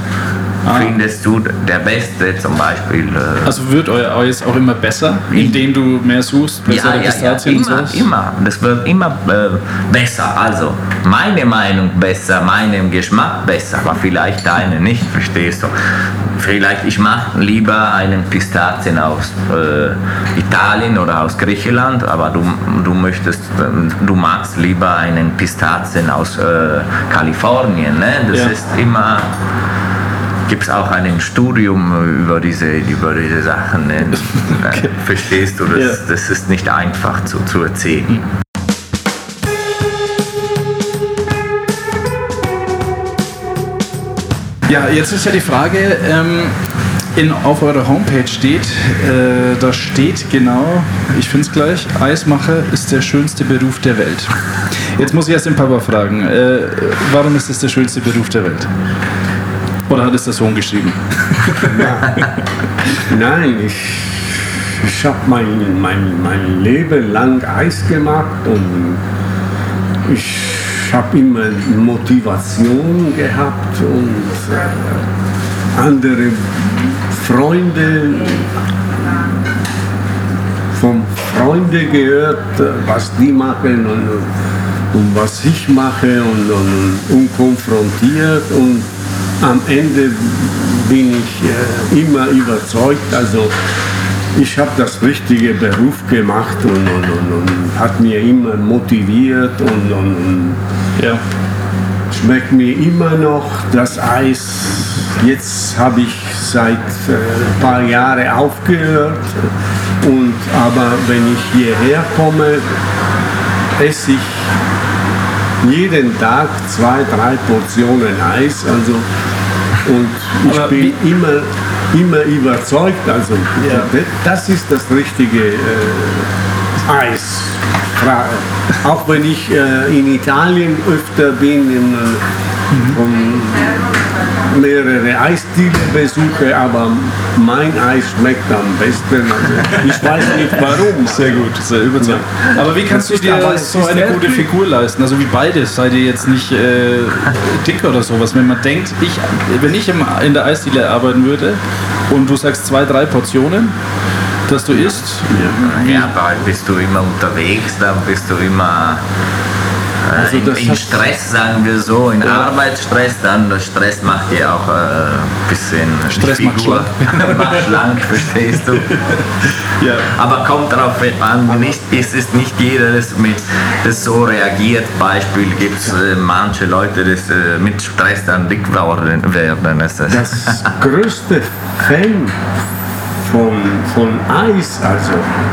findest du der Beste, zum Beispiel. Äh, Also wird euer Eis auch immer besser, indem du mehr suchst, bessere Pistazien immer, und so? immer. Das wird immer äh, besser. Also, meine Meinung besser, meinem Geschmack besser, aber vielleicht deine nicht, verstehst du? Vielleicht, ich mache lieber einen Pistazien aus äh, Italien oder aus Griechenland, aber du, du möchtest, ähm, du magst lieber einen Pistazien aus äh, Kalifornien, ne? Das Ja. ist immer gibt es auch ein Studium über diese, über diese Sachen. Ne? Verstehst du, das, Ja. das ist nicht einfach zu, zu erzählen. Ja, jetzt ist ja die Frage, ähm, in, auf eurer Homepage steht, äh, da steht genau, ich finde es gleich, Eismacher ist der schönste Beruf der Welt. Jetzt muss ich erst den Papa fragen, äh, warum ist das der schönste Beruf der Welt? Oder hat es der Sohn geschrieben? Nein, ich, ich habe mein, mein, mein Leben lang Eis gemacht und ich habe immer Motivation gehabt und äh, andere Freunde von Freunden gehört, was die machen und, und was ich mache und, und, und konfrontiert und am Ende bin ich äh, immer überzeugt, also ich habe das richtige Beruf gemacht und, und, und, und hat mir immer motiviert und, Ja. schmeckt mir immer noch das Eis. Jetzt habe ich seit äh, ein paar Jahren aufgehört. Und, aber wenn ich hierher komme, esse ich jeden Tag zwei, drei Portionen Eis. Also, und ich Aber bin immer, immer überzeugt, also Ja. das ist das richtige äh, Eis. Auch wenn ich äh, in Italien öfter bin in, äh, und mehrere Eisdiele besuche, aber mein Eis schmeckt am besten. Also ich weiß nicht warum. Sehr gut, sehr überzeugend. Aber wie kannst Das du dir so eine gute Figur leisten? Also wie beide seid ihr jetzt nicht äh, dick oder sowas. Wenn man denkt, ich, wenn ich im, in der Eisdiele arbeiten würde und du sagst zwei, drei Portionen, dass du isst, Ja, aber bist du immer unterwegs, dann bist du immer Also in, in Stress, sagen wir so, in Arbeitsstress, dann der Stress macht dir auch ein äh, bisschen Stress macht Figur. macht schlank, verstehst du? ja. Aber kommt darauf an, nicht, es ist nicht jeder, das, mit, das so reagiert. Beispiel gibt es äh, manche Leute, die äh, mit Stress dann dick werden. das, Das größte Fan von, von Eis also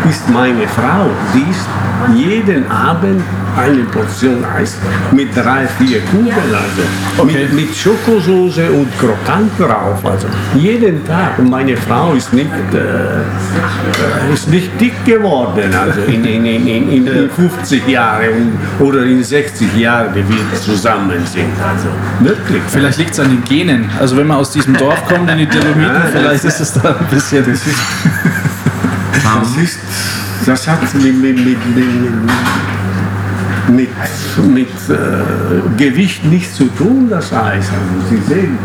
ist meine Frau. Die isst jeden Abend eine Portion Eis mit drei, vier Kugeln. Also. Okay. Mit, mit Schokosauce und Krokant drauf. Also. Jeden Tag. Und meine Frau ist nicht, äh, ist nicht dick geworden. Also in, in, in, in, in, in 50 Jahren oder in 60 Jahren, die wir zusammen sind. Also wirklich. Vielleicht liegt es an den Genen. Also wenn man aus diesem Dorf kommt in die Dolomiten, vielleicht ist es da ein bisschen... Das ist, das ist, das hat mit, mit, mit, mit, mit äh, Gewicht nichts zu tun, das Eis. Also Sie sehen,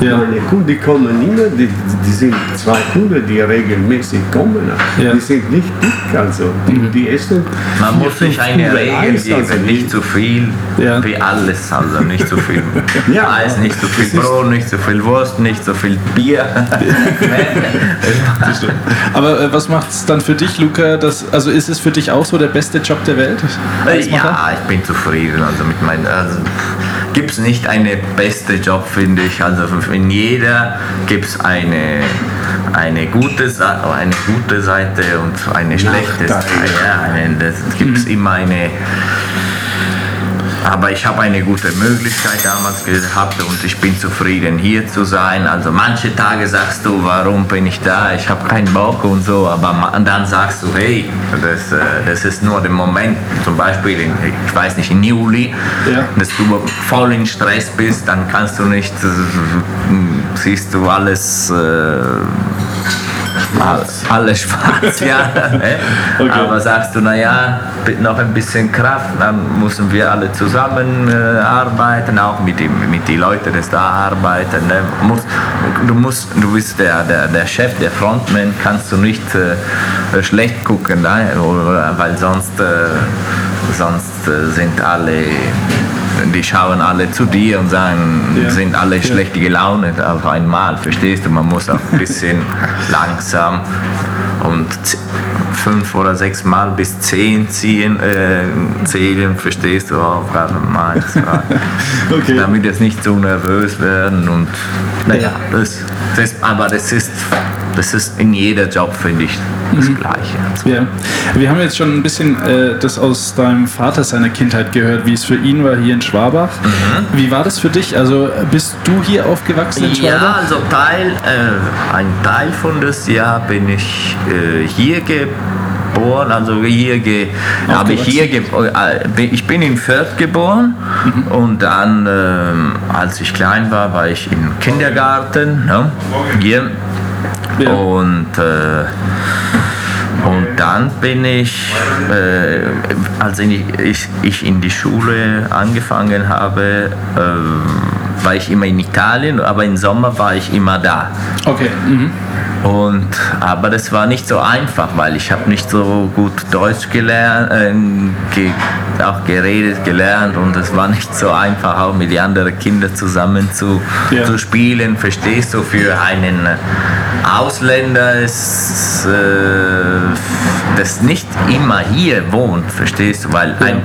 Ja. Meine Kunden, die kommen immer, die, die sind zwei Kunden, die regelmäßig kommen. Ja. Die sind nicht dick, also die, die essen. Man muss sich eine Regel geben, also nicht zu viel Ja. wie alles, also nicht zu viel Ja. Eis, nicht zu viel Brot, nicht zu viel Wurst, nicht zu viel Bier. Aber äh, was macht es dann für dich, Luca? Das, also ist es für dich auch so der beste Job der Welt? Macher? ja, ich bin zufrieden. Also mit meinen, also gibt es nicht eine beste Job, finde ich. Also in jeder gibt es eine eine gute, Sa- eine gute Seite und eine schlechte Seite. Ja, das gibt es immer eine. Aber ich habe eine gute Möglichkeit damals gehabt und ich bin zufrieden hier zu sein. Also manche Tage sagst du, warum bin ich da? Ich habe keinen Bock und so. Aber dann sagst du, hey, das, äh, das ist nur der Moment. Zum Beispiel, in, ich weiß nicht, im Juli, Ja. dass du voll in Stress bist, dann kannst du nicht, äh, siehst du alles. Äh, Schwarz. alles schwarz, ja. Okay. Aber sagst du, naja, noch ein bisschen Kraft, dann müssen wir alle zusammen äh, arbeiten, auch mit den mit die Leuten, die da arbeiten. Ne? Du, musst, du bist der, der, der Chef, der Frontman, kannst du nicht äh, schlecht gucken, ne? Weil sonst, äh, sonst äh, sind alle die schauen alle zu dir und sagen, Ja. sind alle schlechte gelaunt auf einmal, verstehst du? Man muss auch ein bisschen langsam und fünf oder sechs Mal bis zehn ziehen, äh, zählen, verstehst du? Auf einmal, Okay. Damit jetzt nicht so nervös werden und naja, das, das, aber das ist, das ist in jeder Job, finde ich, das Gleiche. Ja. Wir haben jetzt schon ein bisschen äh, das aus deinem Vater seiner Kindheit gehört, wie es für ihn war hier in Schwabach. Wie war das für dich? Also bist du hier aufgewachsen in Ja, Schwabach? also Teil, äh, ein Teil von das Jahr bin ich äh, hier geboren, also hier ge, habe ich hier äh, ich bin in Fürth geboren und dann, ähm, als ich klein war, war ich im Kindergarten ne, hier Ja. und äh, und dann bin ich, äh, als ich, ich, ich in die Schule angefangen habe, ähm, war ich immer in Italien, aber im Sommer war ich immer da. Okay. Mhm. Und, aber das war nicht so einfach, weil ich habe nicht so gut Deutsch gelernt, äh, ge, auch geredet, gelernt und es war nicht so einfach, auch mit den anderen Kindern zusammen zu, Ja. zu spielen. Verstehst du, für einen Ausländer ist äh, das nicht immer hier wohnt, verstehst du, weil ein,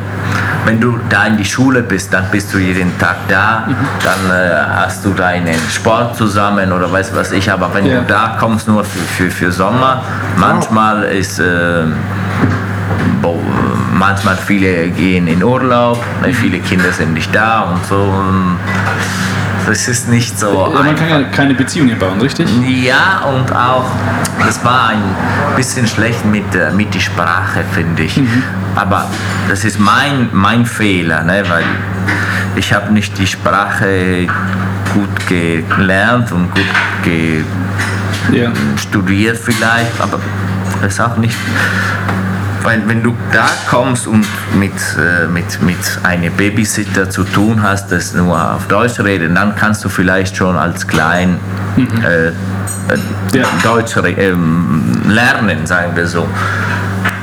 wenn du da in die Schule bist, dann bist du jeden Tag da, dann äh, hast du deinen Sport zusammen oder weißt was ich, aber wenn Ja. du da kommst nur für, für, für Sommer, manchmal ist äh, manchmal viele gehen in Urlaub, ne, viele Kinder sind nicht da und so. Das ist nicht so Ja, man kann ja keine Beziehungen bauen, richtig? Ja, und auch, das war ein bisschen schlecht mit, der- mit der Sprache, finde ich. Aber das ist mein, mein Fehler, ne? weil ich habe nicht die Sprache gut gelernt und gut ge Ja. studiert vielleicht, aber das ist auch nicht. Weil wenn du da kommst und mit, äh, mit, mit einem Babysitter zu tun hast, das nur auf Deutsch redet, dann kannst du vielleicht schon als klein äh, äh, Ja. Deutsch ähm, lernen, sagen wir so.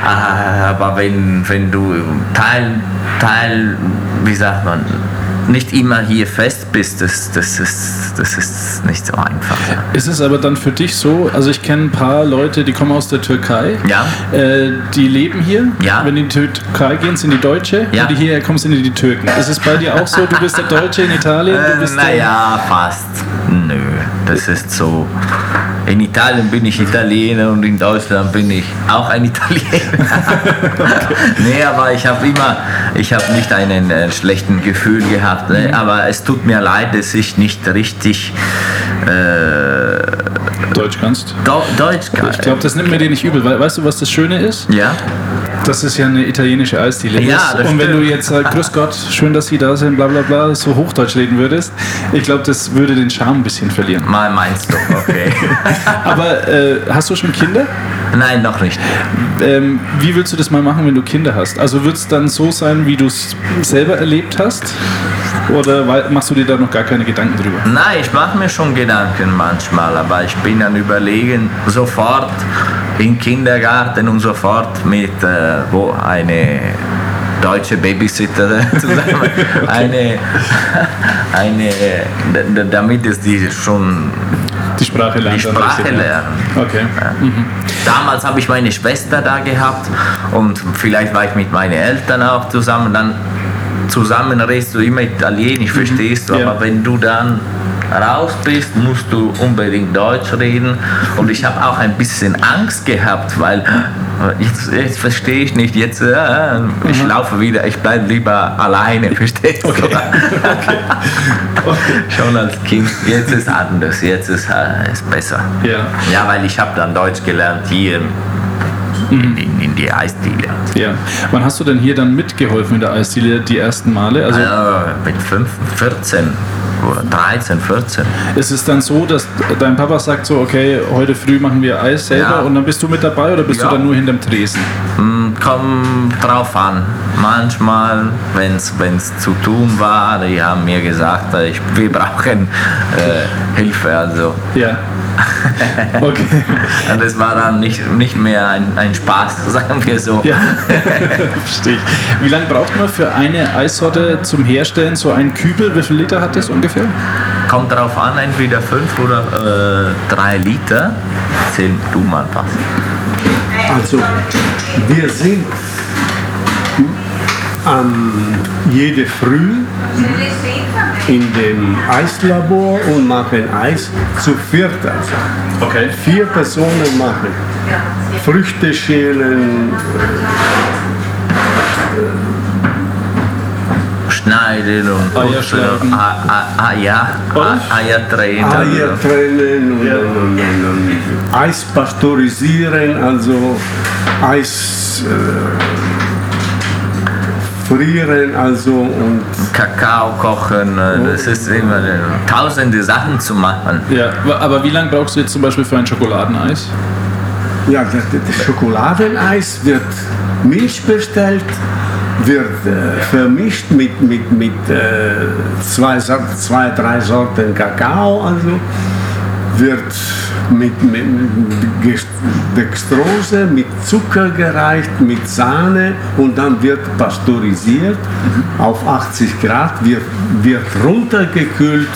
Ah, Aber wenn, wenn du Teil, Teil, wie sagt man, nicht immer hier fest bist, das, das, ist, das ist nicht so einfach. Ja. Ist es aber dann für dich so, also ich kenne ein paar Leute, die kommen aus der Türkei, Ja. äh, die leben hier, Ja. wenn die in die Türkei gehen, sind die Deutsche, Ja. wenn die hierher kommen, sind die Türken. Ist es bei dir auch so, du bist der Deutsche in Italien, du Äh, bist naja, fast. Nö, das ist so. In Italien bin ich Italiener und in Deutschland bin ich auch ein Italiener. nee, aber ich habe immer, ich habe nicht einen äh, schlechten Gefühl gehabt. Ne? Aber es tut mir leid, dass ich nicht richtig äh, Deutsch kannst. Do Deutsch kann. Ich glaube, das nimmt mir dir nicht übel, weil weißt du, was das Schöne ist? ja? Dass es ja eine italienische Eisdiele Ja, ist. das Und wenn stimmt. du jetzt sagst, grüß Gott, schön, dass Sie da sind, bla bla bla, so Hochdeutsch reden würdest, ich glaube, das würde den Charme ein bisschen verlieren. Mal meinst du, okay. Aber äh, hast du schon Kinder? Nein, noch nicht. Ähm, wie willst du das mal machen, wenn du Kinder hast? Also wird es dann so sein, wie du es selber erlebt hast? Oder machst du dir da noch gar keine Gedanken drüber? Nein, ich mache mir schon Gedanken manchmal, aber ich bin dann überlegen, sofort im Kindergarten und sofort mit äh, wo eine deutsche Babysitter zusammen, eine, eine, d- damit es die schon Die Sprache lernen. die Sprache ja. lernen. Okay. Damals habe ich meine Schwester da gehabt und vielleicht war ich mit meinen Eltern auch zusammen. Dann zusammen redest du immer Italienisch, verstehst du. Ja. Aber wenn du dann raus bist, musst du unbedingt Deutsch reden. Und ich habe auch ein bisschen Angst gehabt, weil äh, jetzt, jetzt verstehe ich nicht. Jetzt äh, ich laufe wieder, ich bleibe lieber alleine, verstehst du? Schon als Kind. Jetzt ist anders, jetzt ist äh, ist besser. Ja. Ja, weil ich habe dann Deutsch gelernt hier in die Eisdiele. Ja. Wann hast du denn hier dann mitgeholfen in der Eisdiele die ersten Male? Also Äh, mit 5, 14 oder 13, 14. ist es dann so, dass dein Papa sagt so, okay, heute früh machen wir Eis selber Ja. und dann bist du mit dabei oder bist Ja. du dann nur hinterm Tresen? Hm, Kommt drauf an. Manchmal, wenn es zu tun war, die haben mir gesagt, ich, wir brauchen äh, Hilfe. Also. Ja. Okay. Und es war dann nicht, nicht mehr ein, ein Spaß, sagen wir so. Ja, verstehe ich. Wie lange braucht man für eine Eissorte zum Herstellen? So ein Kübel, wie viel Liter hat das ungefähr? Kommt darauf an, entweder 5 oder 3 Liter. Zähl du mal was. Also, wir sind ähm, jede Früh in dem Eislabor und machen Eis zu viert. Also. Okay. Vier Personen machen Früchte schälen, Schneiden und Eier A- Eier? A- Eier trennen und, und, und, und Eis pasteurisieren, also Eis äh, frieren, also und Kakao kochen, äh, das ist immer äh, tausende Sachen zu machen. Ja, aber wie lange brauchst du jetzt zum Beispiel für ein Schokoladeneis? Ja, das, das Schokoladeneis wird Milch bestellt, wird äh, vermischt mit, mit, mit äh, zwei, zwei, drei Sorten Kakao, also wird mit, mit Gest- Dextrose, mit Zucker gereicht, mit Sahne und dann wird pasteurisiert auf 80 Grad, wird, wird runtergekühlt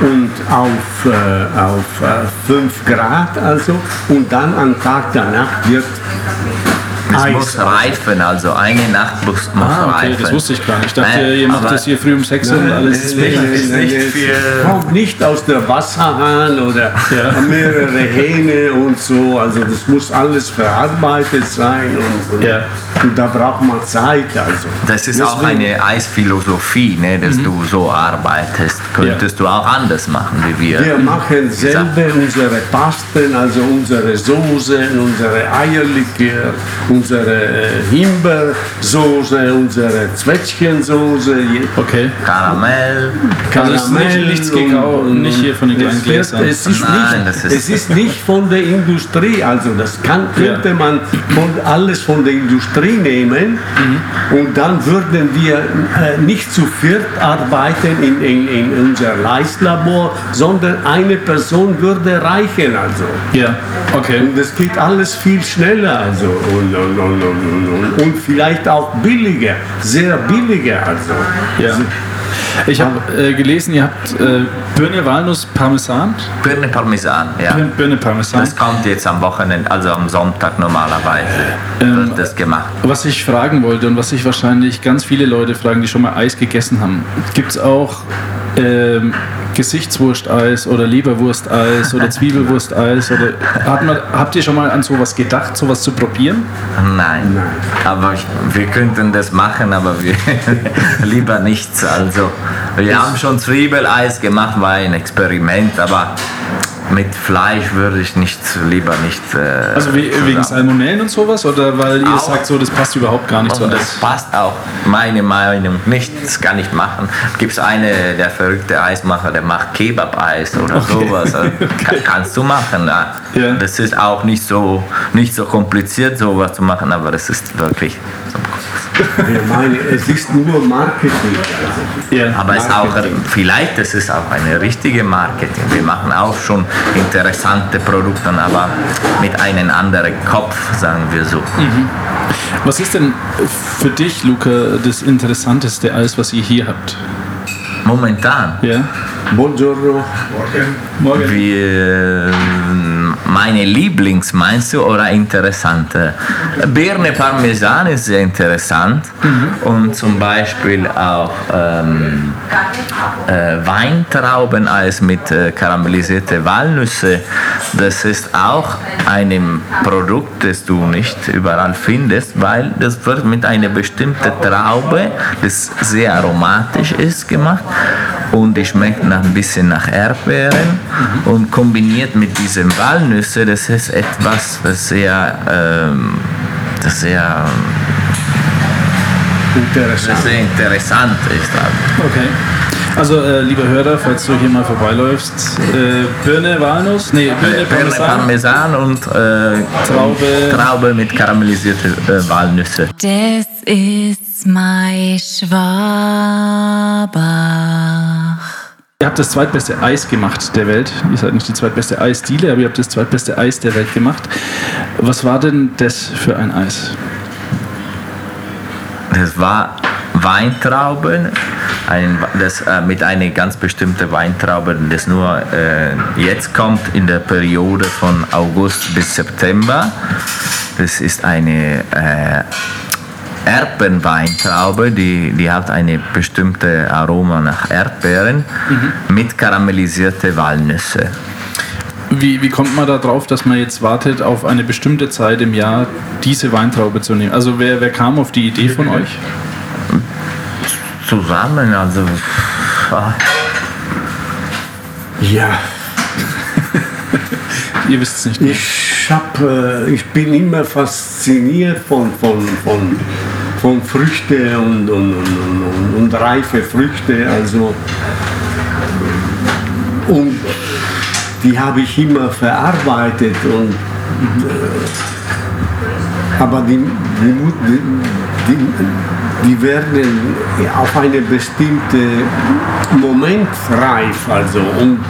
und auf, äh, auf äh, 5 Grad also und dann am Tag danach wird Es Eis. muss reifen, also eine Nacht muss, muss Ah, okay, reifen. das wusste ich gar nicht. Ich dachte, Nein, ihr macht das hier früh um 6 Uhr und alles ist weg. kommt nicht aus der Wasserhahn oder Ja. mehrere Hähne und so. Also das muss alles verarbeitet sein und, und, Ja. und da braucht man Zeit. Also. Das ist auch Deswegen- eine Eisphilosophie, ne, dass Mhm. du so arbeitest. Könntest du auch anders machen, wie wir. Wir machen selber unsere Pasten, also unsere Soßen, unsere Eierlikör, unsere äh, Himbeersoße, unsere Zwetschgensoße. Okay. Karamell. Also es ist nicht, nichts gegen Au- nicht hier von den kleinen es, Gläsern. es, ist Nein, nicht, das ist- es ist nicht von der Industrie, also das kann, könnte man von, alles von der Industrie nehmen Mhm. und dann würden wir äh, nicht zu viert arbeiten in, in, in unser Leislabor, sondern eine Person würde reichen. Also. Ja, okay. Und das geht alles viel schneller also und, und, und, vielleicht auch billiger, sehr billiger also. Ja. Ich habe äh, gelesen, ihr habt äh, Birne, Walnuss, Parmesan. Birne Parmesan, ja. Birne, Birne, Parmesan. Das kommt jetzt am Wochenende, also am Sonntag normalerweise Ähm, wird das gemacht. Was ich fragen wollte und was sich wahrscheinlich ganz viele Leute fragen, die schon mal Eis gegessen haben, gibt es auch ähm, Gesichtswursteis oder Leberwursteis oder Zwiebelwursteis? Oder hat man, habt ihr schon mal an sowas gedacht, sowas zu probieren? Nein. Aber ich, wir könnten das machen, aber wir lieber nichts. Also wir haben schon Zwiebeleis gemacht, war ein Experiment, aber mit Fleisch würde ich nicht lieber nicht. Äh, Also we zusammen. wegen Salmonellen und sowas? Oder weil ihr Auch. sagt so, das passt überhaupt gar nicht zu Und das passt auch, meine Meinung, nicht. Das kann ich machen. Gibt es eine, der verrückte Eismacher, der macht Kebab-Eis oder sowas. Also, kann- Kannst du machen. Ja. Ja. Das ist auch nicht so, nicht so kompliziert, sowas zu machen, aber das ist wirklich so. Ich meine, es ist nur Marketing. Also. Ja. Aber es ist auch, Marketing. vielleicht ist es auch eine richtige Marketing. Wir machen auch schon interessante Produkte, aber mit einem anderen Kopf, sagen wir so. Was ist denn für dich, Luca, das interessanteste Eis, was ihr hier habt? Momentan. Ja? Buongiorno. Morgen. Wir, meine Lieblings meinst du oder interessante? Birne Parmesan ist sehr interessant. Und zum Beispiel auch ähm, äh, Weintraubeneis mit äh, karamellisierte Walnüsse. Das ist auch ein Produkt, das du nicht überall findest, weil das wird mit einer bestimmten Traube, das sehr aromatisch ist, gemacht. Und die schmeckt nach ein bisschen nach Erdbeeren. Und kombiniert mit diesen Walnüsse, das ist etwas, das sehr, ähm, das sehr, Interessant. das sehr interessant ist. Okay. Also, äh, lieber Hörer, falls du hier mal vorbeiläufst, äh, Birne, Walnuss, nee, Birne, Birne Parmesan, Parmesan und äh, Traube. Traube mit karamellisierte äh, Walnüsse. Das ist mein Schwabach. Ihr habt das zweitbeste Eis gemacht der Welt. Ihr seid nicht die zweitbeste Eisdiele, aber ihr habt das zweitbeste Eis der Welt gemacht. Was war denn das für ein Eis? Das war Weintrauben, ein, das, äh, mit einer ganz bestimmten Weintraube, das nur äh, jetzt kommt in der Periode von August bis September. Das ist eine äh, Erbenweintraube, die, die hat eine bestimmte Aroma nach Erdbeeren mit karamellisierte Walnüsse. Wie, wie kommt man da drauf, dass man jetzt wartet, auf eine bestimmte Zeit im Jahr diese Weintraube zu nehmen? Also wer, wer kam auf die Idee von euch? Zusammen, also ah, Ja, Ihr wisst es nicht mehr. ich, hab, äh, ich bin immer fasziniert von, von, von, von Früchten und, und, und, und, reife Früchte. Also, und die habe ich immer verarbeitet. Und, äh, aber die, die, die, die, werden auf eine bestimmte Moment reif. Also, und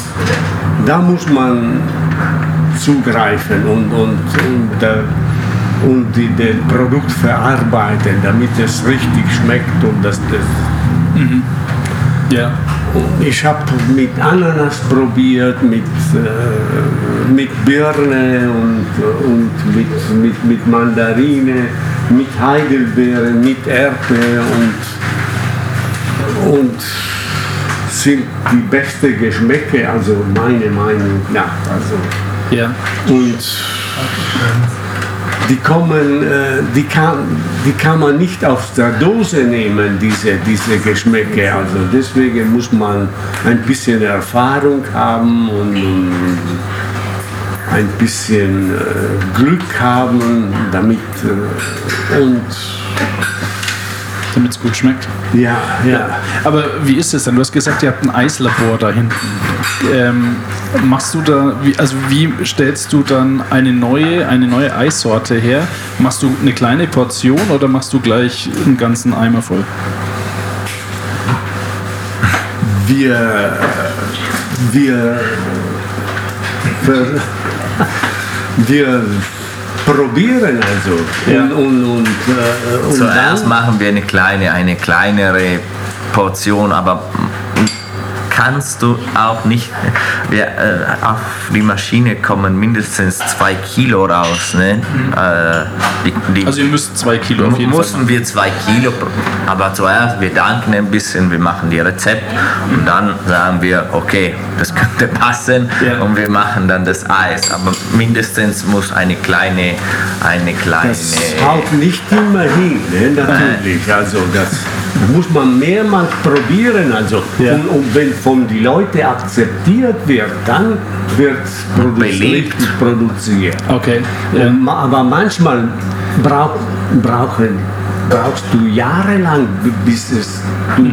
da muss man zugreifen und, und, und, äh, und die, das Produkt verarbeiten, damit es richtig schmeckt und das, das Ja. und ich habe mit Ananas probiert, mit, äh, mit Birne und, und mit, mit, mit Mandarine, mit Heidelbeere, mit Erdbeere und, und sind die beste Geschmäcke, also meine Meinung nach. Also, Ja. und die kommen, äh, die kann, die kann man nicht aus der Dose nehmen, diese, diese Geschmäcke. Also deswegen muss man ein bisschen Erfahrung haben und, ein bisschen äh, Glück haben, damit äh, und Damit es gut schmeckt. ja, ja. Aber wie ist es denn? Du hast gesagt, ihr habt ein Eislabor da hinten. Ähm, machst du da, wie, also wie stellst du dann eine neue, eine neue Eissorte her? Machst du eine kleine Portion oder machst du gleich einen ganzen Eimer voll? wir, wir, wir probieren also. Ja. Und, und, und, äh, und Zuerst machen wir eine kleine, eine kleinere Portion, aber kannst du auch nicht, wir, äh, auf die Maschine kommen mindestens zwei Kilo raus. Ne? Äh, die, die, Also ihr müsst zwei Kilo auf jeden Fall. mussten wir zwei Kilo, pro- aber zuerst wir danken ein bisschen, wir machen die Rezept und dann sagen wir, okay, das könnte passen Ja. und wir machen dann das Eis. Aber mindestens muss eine kleine, eine kleine. das haut nicht immer hin, ne? natürlich. Also das, muss man mehrmals probieren. Also, Ja. und, und wenn von den Leuten akzeptiert wird, dann wird es produziert. Okay. Ja. Und aber manchmal brauch, brauchen, brauchst du jahrelang, bis es, du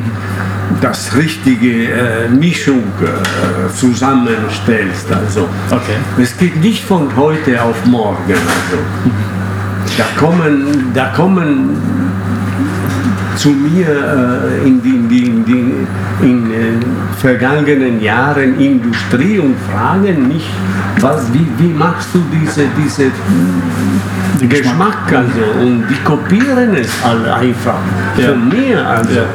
das richtige äh, Mischung äh, zusammenstellst. Also, Okay. es geht nicht von heute auf morgen. Also. Da kommen, da kommen zu mir äh, in den in die, in, äh, vergangenen Jahren Industrie und fragen mich, was, wie, wie machst du diese, diese Geschmack also und die kopieren es alle einfach Ja. von mir also. Ja.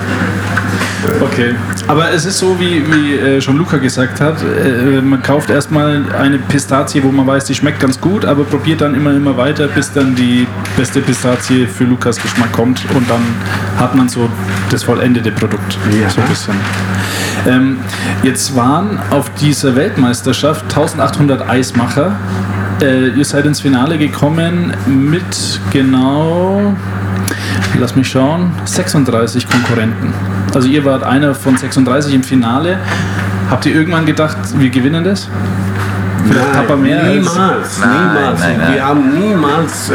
Okay. Aber es ist so, wie, wie äh, schon Luca gesagt hat, äh, man kauft erstmal eine Pistazie, wo man weiß, die schmeckt ganz gut, aber probiert dann immer, immer weiter, bis dann die beste Pistazie für Lukas Geschmack kommt und dann hat man so das vollendete Produkt. Ja. So ein bisschen. Ähm, jetzt waren auf dieser Weltmeisterschaft 1800 Eismacher. Äh, ihr seid ins Finale gekommen mit genau lass mich schauen, 36 Konkurrenten. Also ihr wart einer von 36 im Finale. Habt ihr irgendwann gedacht, wir gewinnen das? Vielleicht Papa mehr als, niemals, Nein, niemals. nein, nein. Wir haben niemals, äh,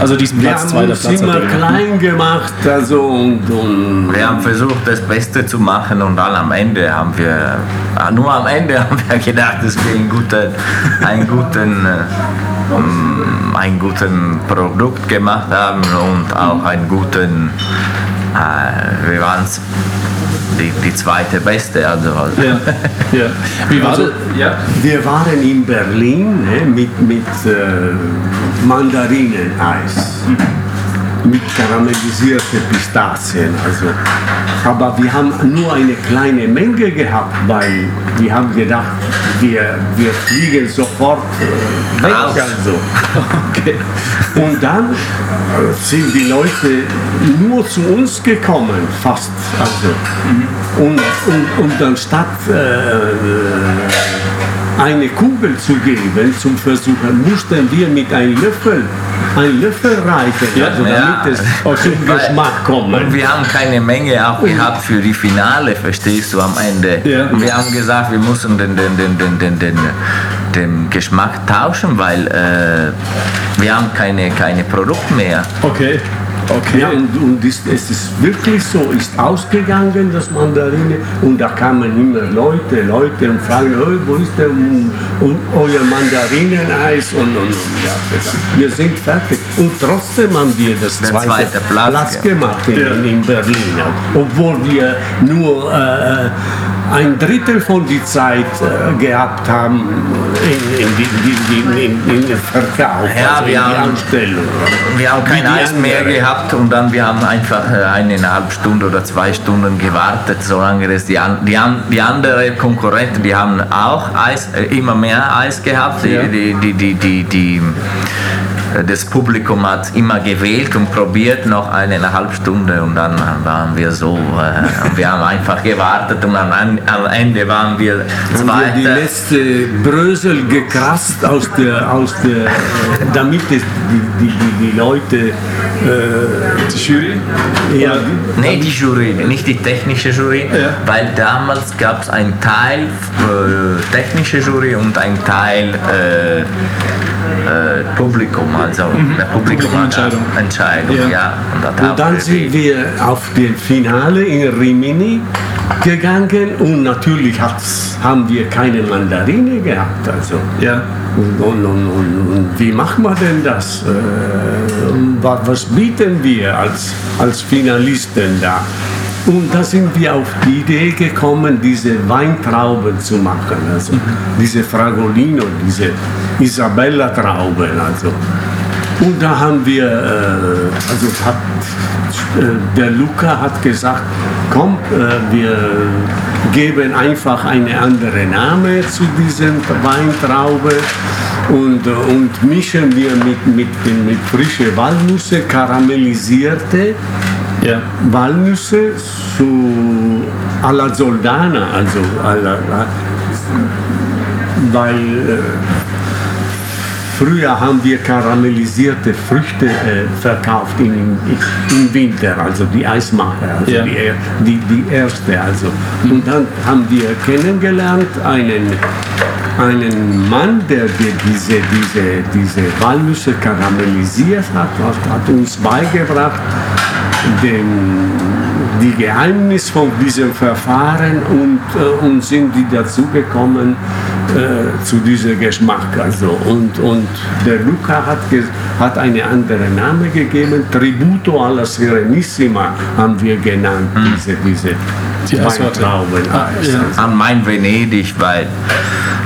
also diesen wir Platz, haben zweiter uns Platz. immer habt ihr gewonnen. klein gemacht, also und, und Wir haben versucht, das Beste zu machen und dann am Ende haben wir, ah, nur am Ende haben wir gedacht, dass wir einen guten, einen guten, äh, mm, einen guten Produkt gemacht haben und auch einen guten, äh, wir waren die, die zweite Beste. Also, Ja, ja. Wie war Also-? Ja. Wir waren in Berlin ne, mit, mit äh, Mandarineneis, mit karamellisierte Pistazien. Also. Aber wir haben nur eine kleine Menge gehabt, weil wir haben gedacht, wir, wir fliegen sofort äh, weg. Also. Okay. Und dann äh, sind die Leute nur zu uns gekommen, fast. Also. Und, und, und dann statt äh, eine Kugel zu geben zum Versuchen, mussten wir mit einem Löffel, einen Löffel reichen, Ja, also ja. damit es zum Geschmack kommt. Und wir haben keine Menge auch gehabt für die Finale, verstehst du, am Ende. Ja. Und wir haben gesagt, wir müssen den, den, den, den, den, den, den Geschmack tauschen, weil äh, wir haben keine, keine Produkte mehr. Okay. Okay. Ja, und, und ist, es ist wirklich so, ist ausgegangen, das Mandarine, und da kamen immer Leute, Leute und fragen, "Hey, wo ist denn und, und euer Mandarineneis? Und, und, und ja, wir sind fertig. Und trotzdem haben wir das Der zweite, zweite Platz, ja. gemacht in, in Berlin, obwohl wir nur äh, ein Drittel von die Zeit äh, gehabt haben in, in, in, in, in, Verkauf, Ja, also in wir haben- Anstellung. Wir haben kein Eis mehr gehabt und dann wir haben einfach äh, eineinhalb Stunden oder zwei Stunden gewartet, solange das die, die, die anderen Konkurrenten, die haben auch Eis, äh, immer mehr Eis gehabt. Die, die, die, die, die, das Publikum hat immer gewählt und probiert noch eineinhalb Stunden und dann waren wir so, äh, wir haben einfach gewartet und am, am Ende waren wir haben wir die letzte Brösel gekratzt aus der, aus der, äh, damit es die, die, die, die Leute, äh, Die Jury? ja, Nee, die Jury, nicht die technische Jury, Ja. weil damals gab es einen Teil äh, technische Jury und einen Teil äh, äh, Publikum, also hat Publikumentscheidung. Entscheidung, Ja. ja. Und, und dann sind wir auf den Finale in Rimini gegangen und natürlich haben wir keine Mandarine gehabt, also. Ja. Und, und, und, wie machen wir denn das? Äh, wa- was bieten wir als, als Finalisten da? Und da sind wir auf die Idee gekommen, diese Weintrauben zu machen, also diese Fragolino, diese Isabella-Trauben. Also. Und da haben wir, äh, also hat, äh, der Luca hat gesagt, komm, äh, wir geben einfach eine andere Name zu diesen Weintraube und, und mischen wir mit, mit, mit frische Walnüsse, karamellisierte Ja. Walnüsse zu alla Soldana, also alla, weil äh, früher haben wir karamellisierte Früchte äh, verkauft im, im, Winter, also die Eismacher, also Ja. die, er- die, die erste. Also. Und dann haben wir kennengelernt einen, einen Mann, der die- diese, diese, diese Walnüsse karamellisiert hat, hat, hat uns beigebracht, den, die Geheimnis von diesem Verfahren und, äh, und sind die dazu gekommen äh, zu diesem Geschmack. Also, und, und der Luca hat, hat einen anderen Namen gegeben, Tributo alla Serenissima haben wir genannt, diese, diese Die. Weintrauben. Ah, ja. An mein Venedig, weil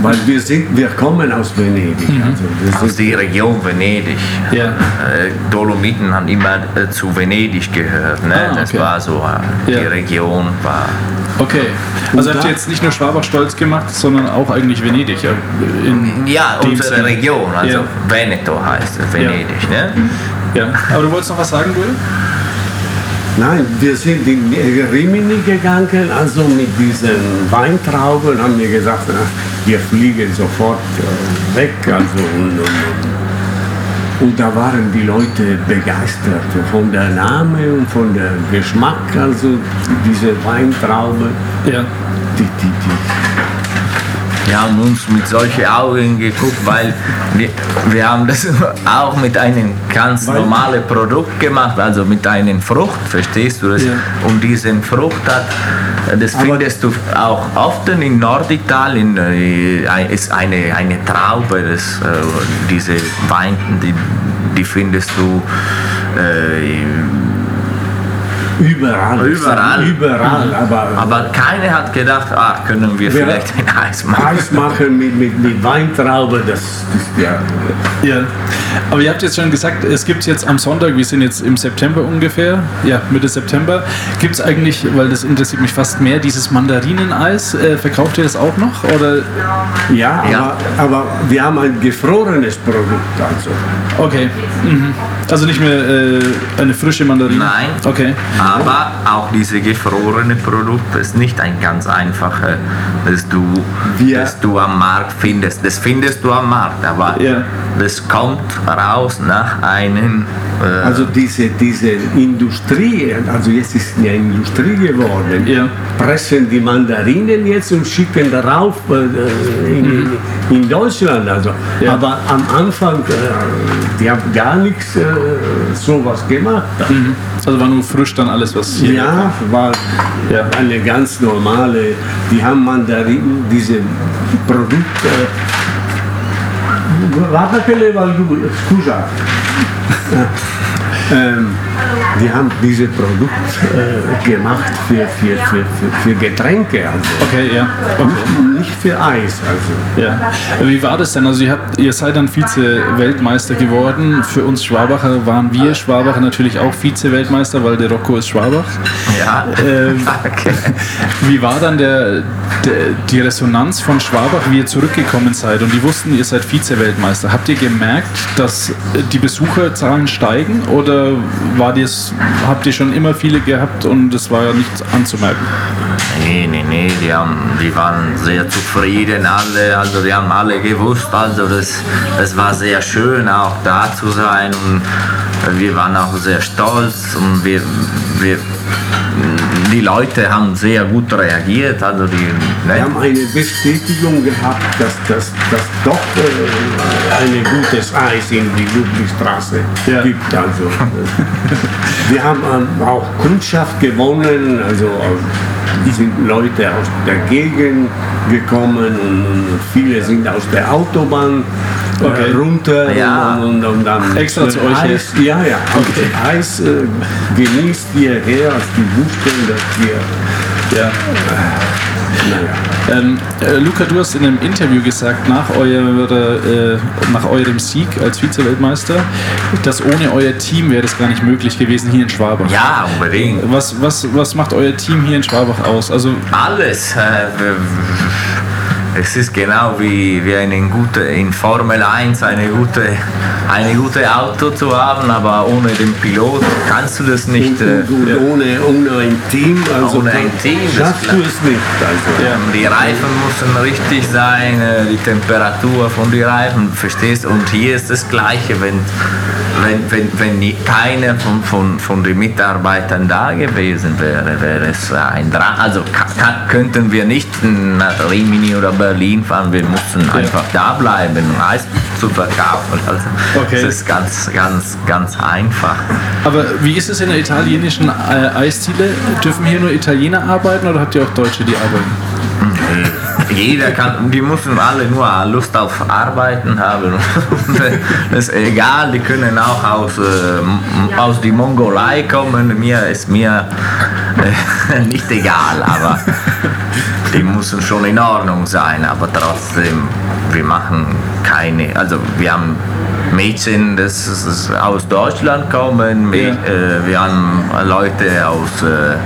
Weil wir, sind, wir kommen aus Venedig. Also wir aus die Region Venedig. Ja. Äh, Dolomiten haben immer äh, zu Venedig gehört. Ne? Ah, Das okay. war so, äh, Ja. die Region war. Okay. Also habt ihr jetzt nicht nur Schwabach stolz gemacht, sondern auch eigentlich Venedig. Ja, In Ja, dem unsere Sinne. Region, also Ja. Veneto heißt es, Venedig. Ne? Ja. Aber du wolltest noch was sagen, Will? Nein, wir sind in Rimini gegangen, also mit diesen Weintrauben haben wir gesagt, na, wir fliegen sofort äh, weg. Also, und, und, und, und da waren die Leute begeistert von der Name und von der Geschmack, also diese Weintraube. Ja. Die, die, die, Wir haben uns mit solchen Augen geguckt, weil wir, wir haben das auch mit einem ganz normalen Produkt gemacht, also mit einer Frucht, verstehst du das? Ja. Und diese Frucht hat, das findest du auch oft in Norditalien, äh, ist eine, eine Traube, das, äh, diese Wein, die, die findest du äh, überall. Überall. Überall, aber, aber keiner hat gedacht, ach, können wir vielleicht ein Eis machen. Eis machen mit, mit, mit Weintraube, das ist ja. Ja, aber ihr habt jetzt schon gesagt, es gibt jetzt am Sonntag, wir sind jetzt im September ungefähr, ja, Mitte September, gibt es eigentlich, weil das interessiert mich fast mehr, dieses Mandarineneis, äh, verkauft ihr das auch noch? Oder, Ja, Ja. Aber, aber wir haben ein gefrorenes Produkt. Also. okay, mhm. also nicht mehr äh, eine frische Mandarine? Nein. Okay, Aber auch diese gefrorene Produkt ist nicht ein ganz einfacher, das du, Wir- das du am Markt findest. Das findest du am Markt, aber Ja. Das kommt raus nach einem. Äh, Also diese, diese Industrie, also jetzt ist ja Industrie geworden, Ja. pressen die Mandarinen jetzt und schicken darauf äh, in, in Deutschland. Also. Ja. Aber am Anfang, äh, die haben gar nichts äh, sowas gemacht. mhm. also war nur frisch dann alles, was hier Ja, war Ja. eine ganz normale, die haben Mandarinen, diese Produkte. Guarda che le valdu- scusa. Die haben diese Produkt äh, gemacht für, für, für, für, für Getränke, also Okay, ja. Okay. nicht für Eis. Also. Ja. Wie war das denn? Also ihr, habt, ihr seid dann Vize-Weltmeister geworden. Für uns Schwabacher waren wir Schwabacher natürlich auch Vize-Weltmeister, weil der Rocco ist Schwabach. ja. Ähm, Okay. Wie war dann der, der, die Resonanz von Schwabach, wie ihr zurückgekommen seid und die wussten, ihr seid Vize-Weltmeister? Habt ihr gemerkt, dass die Besucherzahlen steigen oder war das, habt ihr schon immer viele gehabt und es war ja nichts anzumerken? Nee, nee, nee, die, haben, die waren sehr zufrieden, alle, also die haben alle gewusst, also das, das war sehr schön auch da zu sein und wir waren auch sehr stolz und wir, wir, die Leute haben sehr gut reagiert, also die, Wir ne? haben eine Bestätigung gehabt, dass das dass doch äh, ein gutes Eis in die Ludwigstraße Ja. gibt. Also, äh, wir haben ähm, auch Kundschaft gewonnen, also äh, sind Leute aus der Gegend gekommen und, viele sind aus der Autobahn äh, Okay. runter Ja. und, und, und dann Extra zu euch Eis, ja, ja, okay. Eis äh, genießt hierher, als die wussten, dass wir Ja. Ähm, äh, Luca, du hast in einem Interview gesagt, nach, eurer, äh, nach eurem Sieg als Vize-Weltmeister, dass ohne euer Team wäre das gar nicht möglich gewesen hier in Schwabach. Ja, unbedingt. Was, was, was macht euer Team hier in Schwabach aus? Also, Alles. Äh, es ist genau wie, wie eine gute, in Formel 1 eine gute, eine gute Auto zu haben, aber ohne den Pilot kannst du das nicht. Und, und, und ohne, ohne ein Team, also Ohne ein Team, schaffst du es nicht. Also. Ähm, Die Reifen müssen richtig sein, äh, die Temperatur von den Reifen, verstehst? Und hier ist das Gleiche, wenn, wenn, wenn, wenn keiner von, von, von den Mitarbeitern da gewesen wäre, wäre es ein Drama. Also könnten wir nicht nach Rimini oder Berlin fahren, wir mussten einfach da bleiben, um Eis zu verkaufen. Also Okay. das ist ganz, ganz, ganz einfach. Aber wie ist es in der italienischen äh, Eisdiele? Dürfen hier nur Italiener arbeiten oder habt ihr auch Deutsche, die arbeiten? Jeder kann, die müssen alle nur Lust auf Arbeiten haben. das ist egal, die können auch aus, äh, aus der Mongolei kommen. Mir ist mir äh, nicht egal, aber die müssen schon in Ordnung sein. Aber trotzdem, wir machen keine, also wir haben Mädchen, das ist aus Deutschland kommen, Ja. äh, wir haben Leute aus, äh,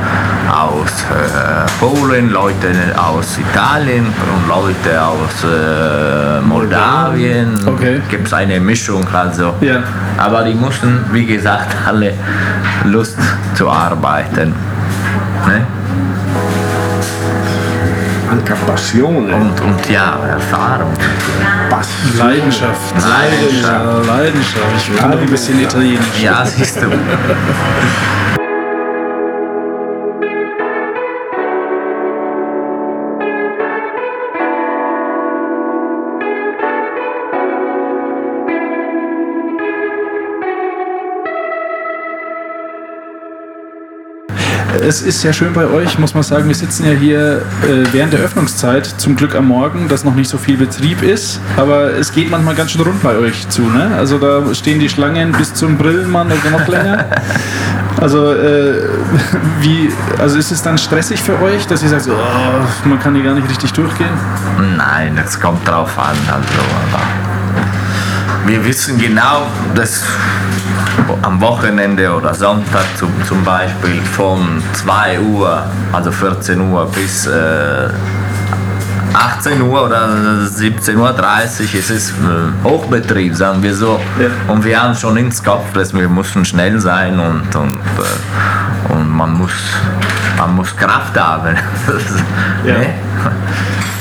aus äh, Polen, Leute aus Italien und Leute aus äh, Moldawien. Okay. Gibt es eine Mischung also. Ja. Aber die mussten, wie gesagt, alle Lust zu arbeiten. Ne? Anche passione. Und, und ja, Erfahrung. Passione. Leidenschaft. Leidenschaft. Leidenschaft. Ich kann ein bisschen Italienisch. Ja, siehst du. Es ist sehr schön bei euch, muss man sagen. Wir sitzen ja hier äh, während der Öffnungszeit, zum Glück am Morgen, dass noch nicht so viel Betrieb ist. Aber es geht manchmal ganz schön rund bei euch zu. Ne? Also da stehen die Schlangen bis zum Brillenmann oder noch länger. Also, äh, wie, also ist es dann stressig für euch, dass ihr sagt, oh, man kann hier gar nicht richtig durchgehen? Nein, das kommt drauf an. Also, aber wir wissen genau, dass am Wochenende oder Sonntag zum, zum Beispiel von 2 Uhr, also 14 Uhr bis äh, 18 Uhr oder 17.30 Uhr ist es äh, Hochbetrieb, sagen wir so. Ja. Und wir haben schon ins Kopf, dass wir müssen schnell sein und, und, äh, und man, muss, man muss Kraft haben. Ja. Ne?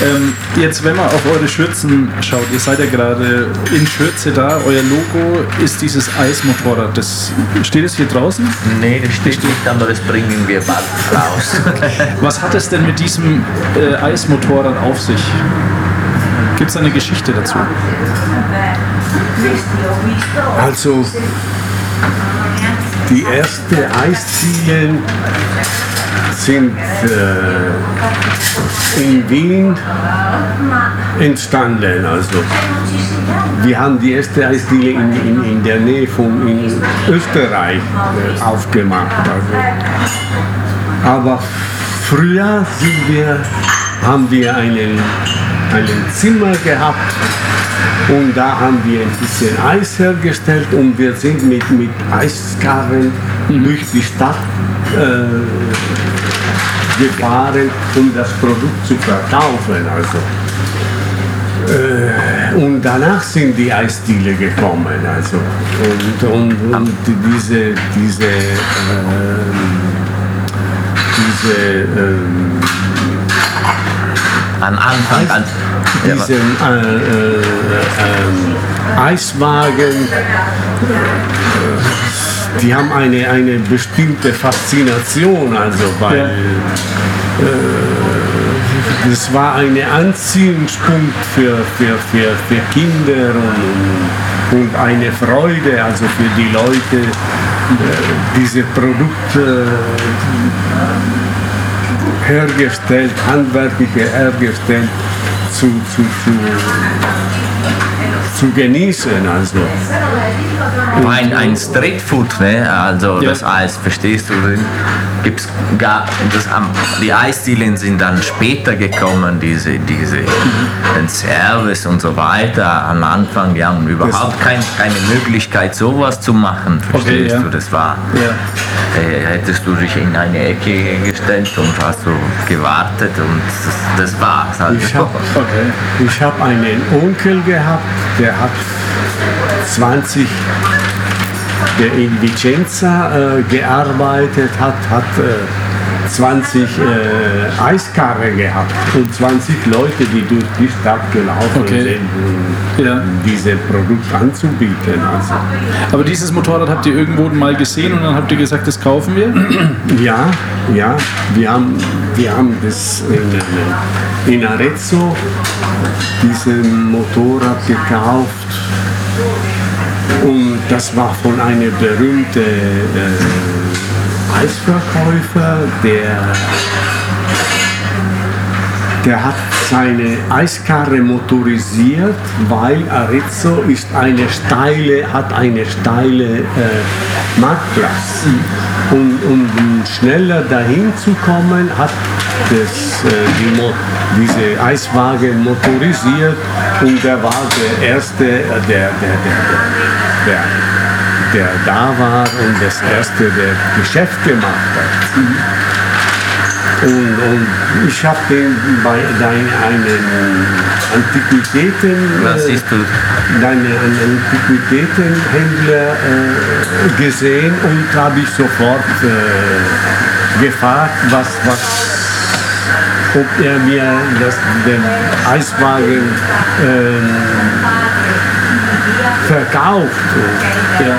Ähm, jetzt, wenn man auf eure Schürzen schaut, ihr seid ja gerade in Schürze da, euer Logo ist dieses Eismotorrad. Das, steht es hier draußen? Nee, das steht nicht, aber das bringen wir bald raus. Was hat es denn mit diesem äh, Eismotorrad auf sich? Gibt es eine Geschichte dazu? Also die ersten Eisdielen sind äh, in Wien entstanden. Also wir haben die erste Eisdiele in, in, in der Nähe von in Österreich äh, aufgemacht. Also. Aber früher wir, haben wir einen, einen Zimmer gehabt und da haben wir ein bisschen Eis hergestellt und wir sind mit, mit Eiskarren durch die Stadt äh, gefahren, um das Produkt zu verkaufen. Also. Äh, und danach sind die Eisdiele gekommen. Also. Und, und, und diese, diese, ähm, diese ähm, An Anfang an. Diesen äh, äh, ähm, Eiswagen, äh, die haben eine, eine bestimmte Faszination, also weil Ja. äh, das war ein Anziehungspunkt für, für, für, für Kinder und, und eine Freude, also für die Leute, äh, diese Produkte hergestellt, handwerklich hergestellt zu, zu, zu zu genießen. Also. Ein, ein Streetfood, ne? also Ja. das Eis, verstehst du? Gibt's gar, das, die Eisdielen sind dann später gekommen, diese, diese den Service und so weiter. Am Anfang, ja, und überhaupt kein, keine Möglichkeit, sowas zu machen, verstehst ja. du? Das war, Ja. äh, hättest du dich in eine Ecke gestellt und hast so gewartet und das, das war's. Halt. Ich habe Okay. ich hab einen Onkel gehabt, der hat 20, der in Vicenza äh, gearbeitet hat, hat äh, 20 äh, Eiskarren gehabt und 20 Leute, die durch die Stadt gelaufen Okay. sind, um Ja. diese Produkte anzubieten. Also, Aber dieses Motorrad habt ihr irgendwo mal gesehen und dann habt ihr gesagt, das kaufen wir? Ja, ja, wir haben, wir haben das in, in Arezzo, diesen Motorrad gekauft und das war von einem berühmten äh, Eisverkäufer, der, der hat seine Eiskarre motorisiert, weil Arezzo ist eine steile, hat eine steile äh, Marktplatz. Und um schneller dahin zu kommen, hat das, äh, die Mo diese Eiswagen motorisiert und der war der erste, äh, der, der, der, der, der, der da war und das erste, der Geschäft gemacht hat. Und, und ich habe den bei deinen einen Antiquitäten, Was äh, siehst du? deine Antiquitätenhändler äh, gesehen und habe ich sofort äh, gefragt, was, was, ob er mir das, den Eiswagen ähm, verkauft. Ja.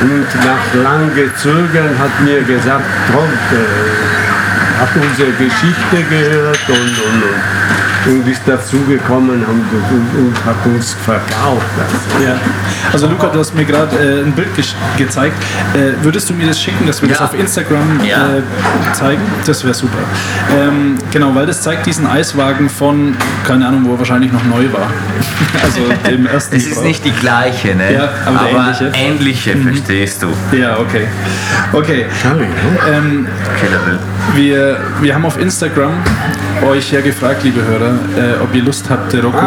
Und nach langem Zögern hat mir gesagt, Trump äh, hat unsere Geschichte gehört und, und, und, und ist dazugekommen und, und, und hat uns verkauft. Also, Ja. Also Luca, du hast mir gerade äh, ein Bild gesch- gezeigt. Äh, würdest du mir das schicken, dass wir das Ja. auf Instagram Ja. äh, zeigen? Das wäre super. Ähm, genau, weil das zeigt diesen Eiswagen von, keine Ahnung, wo er wahrscheinlich noch neu war. also dem ersten Es ist Gebrauch. nicht die gleiche, ne? Ja, aber der ähnliche. Mhm. ähnliche, verstehst du? Ja, okay. Okay. Ne? Ähm, wir, wir haben auf Instagram euch ja gefragt, liebe Hörer, äh, ob ihr Lust habt, der Rocco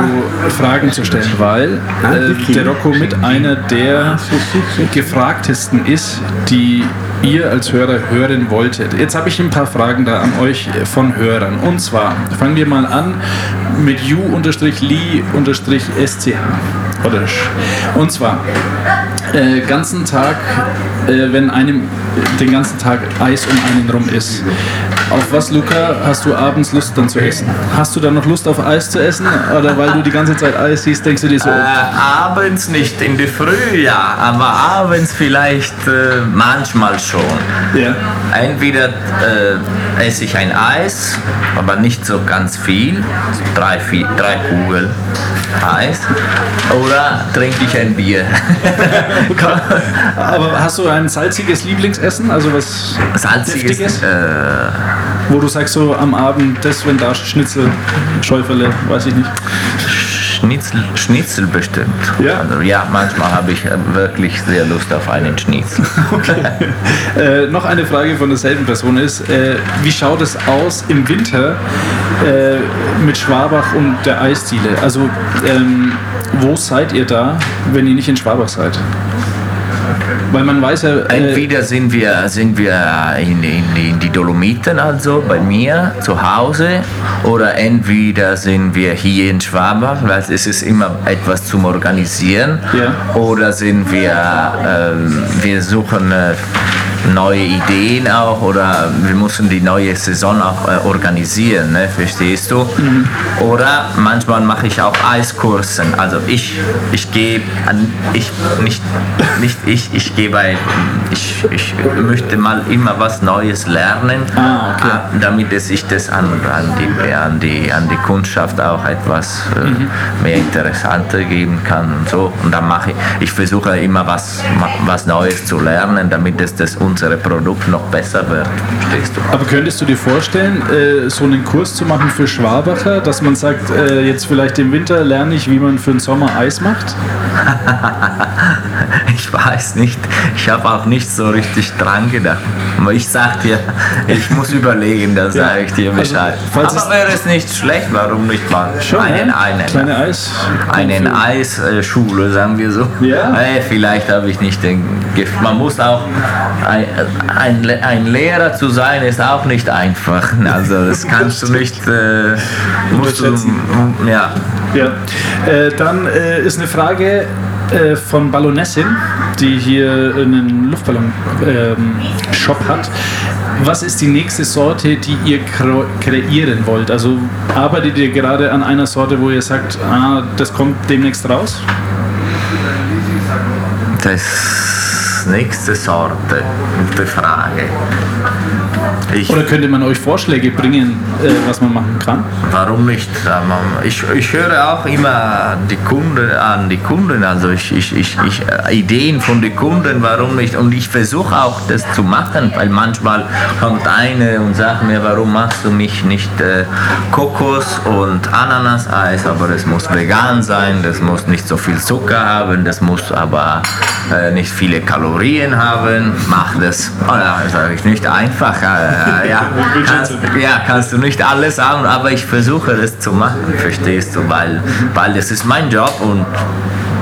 Fragen zu stellen, weil Ah, äh, der Rocco mit einer der gefragtesten ist, die ihr als Hörer hören wolltet. Jetzt habe ich ein paar Fragen da an euch äh, von Hörern. Und zwar fangen wir mal an mit u-li-sch. Oder sch. Und zwar, äh, ganzen Tag, äh, wenn einem den ganzen Tag Eis um einen rum ist. Auf was, Luca, hast du abends Lust dann zu essen? Hast du dann noch Lust auf Eis zu essen? Oder weil du die ganze Zeit Eis siehst, denkst du dir so, Äh, abends nicht, in der Früh ja, aber abends vielleicht äh, manchmal schon. ja, Entweder äh, esse ich ein Eis, aber nicht so ganz viel, drei, vier, drei Kugeln Eis, oder trinke ich ein Bier. aber hast du ein salziges Lieblingsessen? Also was Salziges, äh, Wo du sagst so am Abend, das, wenn da Schnitzel, Schäufele, weiß ich nicht. Schnitzel, Schnitzel bestimmt. Ja? Also, ja, manchmal habe ich äh, wirklich sehr Lust auf einen Schnitzel. Äh, noch eine Frage von derselben Person ist, äh, wie schaut es aus im Winter äh, mit Schwabach und der Eisdiele? Also ähm, wo seid ihr da, wenn ihr nicht in Schwabach seid? Weil man weiß ja, äh, Entweder sind wir, sind wir in, in, in die Dolomiten, also bei mir zu Hause, oder entweder sind wir hier in Schwabach, weil es ist immer etwas zum Organisieren, Ja. oder sind wir, ähm, wir suchen äh, neue Ideen auch, oder wir müssen die neue Saison auch äh, organisieren, ne? verstehst du? Oder manchmal mache ich auch Eiskursen, also ich, ich gehe, an- ich, nicht, nicht ich, ich gehe bei, ich, ich möchte mal immer was Neues lernen, Ah, okay. äh, damit es ich das an, an, die, an, die, an die Kundschaft auch etwas äh, Mhm. mehr interessanter geben kann und so. Und dann mache ich, ich versuche immer was, was Neues zu lernen, damit es das uns unser Produkt noch besser wird. Verstehst du? Aber könntest du dir vorstellen, äh, so einen Kurs zu machen für Schwabacher, dass man sagt, äh, jetzt vielleicht im Winter lerne ich, wie man für den Sommer Eis macht? Ich weiß nicht. Ich habe auch nicht so richtig dran gedacht. Aber ich sag dir, ich muss überlegen, da sage ich dir Bescheid. falls es- Aber wäre es nicht schlecht, warum nicht mal einen, ja? einen, Kleine Eis. einen Eisschule, sagen wir so. Ja. Äh, vielleicht habe ich nicht den Gift. Man muss auch, ein, ein, Le- ein Lehrer zu sein, ist auch nicht einfach. Also das kannst du nicht, äh, musst du, ja. Ja. Äh, dann äh, ist eine Frage äh, von Ballonessin, die hier einen Luftballon-Shop hat. Was ist die nächste Sorte, die ihr kre kreieren wollt? Also arbeitet ihr gerade an einer Sorte, wo ihr sagt, ah, das kommt demnächst raus? Das nächste Sorte, gute Frage. Ich, Oder könnte man euch Vorschläge bringen, äh, was man machen kann? warum nicht? Ich, ich höre auch immer die Kunden an, die Kunden, also ich, ich, ich, ich, äh, Ideen von den Kunden, warum nicht? Und ich versuche auch das zu machen, weil manchmal kommt eine und sagt mir, warum machst du mich nicht äh, Kokos und Ananaseis, aber das muss vegan sein, das muss nicht so viel Zucker haben, das muss aber äh, nicht viele Kalorien haben, mach das. Oh ja, sage ich nicht einfach. Äh, ja, kannst, ja, kannst du nicht alles haben, aber ich versuche das zu machen, verstehst du, weil, weil das ist mein Job und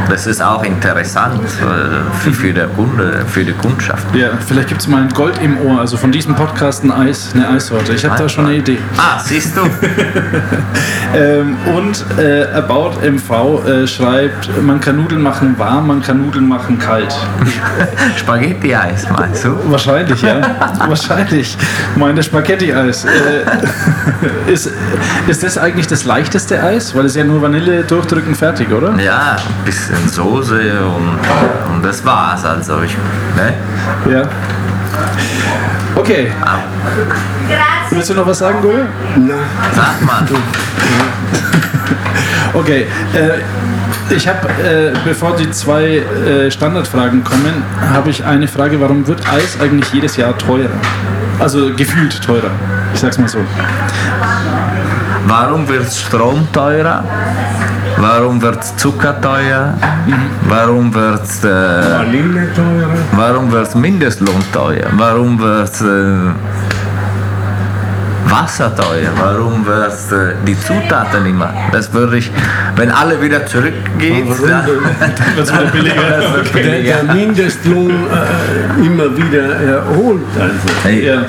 das ist auch interessant äh, für, für, der Kunde, für die Kundschaft. Ja, vielleicht gibt es mal ein Gold im Ohr, also von diesem Podcast ein Eis, eine Eissorte. Ich habe da schon eine Idee. Ah, siehst du? Ähm, und äh, About MV äh, schreibt, man kann Nudeln machen warm, man kann Nudeln machen kalt. Spaghetti-Eis, meinst du? Wahrscheinlich, ja. Wahrscheinlich. Meine Spaghetti-Eis. Äh, ist, ist das eigentlich das leichteste Eis? Weil es ja nur Vanille durchdrücken fertig, oder? Ja, ein bisschen Soße und, und das war's. Also ich, ne? Ja. Okay. Willst du noch was sagen, Goya? Sag mal. Okay, äh, ich habe, äh, bevor die zwei äh, Standardfragen kommen, habe ich eine Frage, warum wird Eis eigentlich jedes Jahr teurer? Also gefühlt teurer, ich sag's mal so. Warum wird Strom teurer? Warum wird Zucker teuer? Warum wird äh, Vanille teurer. warum wird Mindestlohn teuer? Warum wird äh, Wasser teuer? Warum wird äh, die Zutaten immer? Das würde ich, wenn alle wieder zurückgehen, Warum dann, Wird's wieder billiger? das wird Der, billiger. der Mindestlohn äh, immer wieder erholt. Also. Hey, Ja.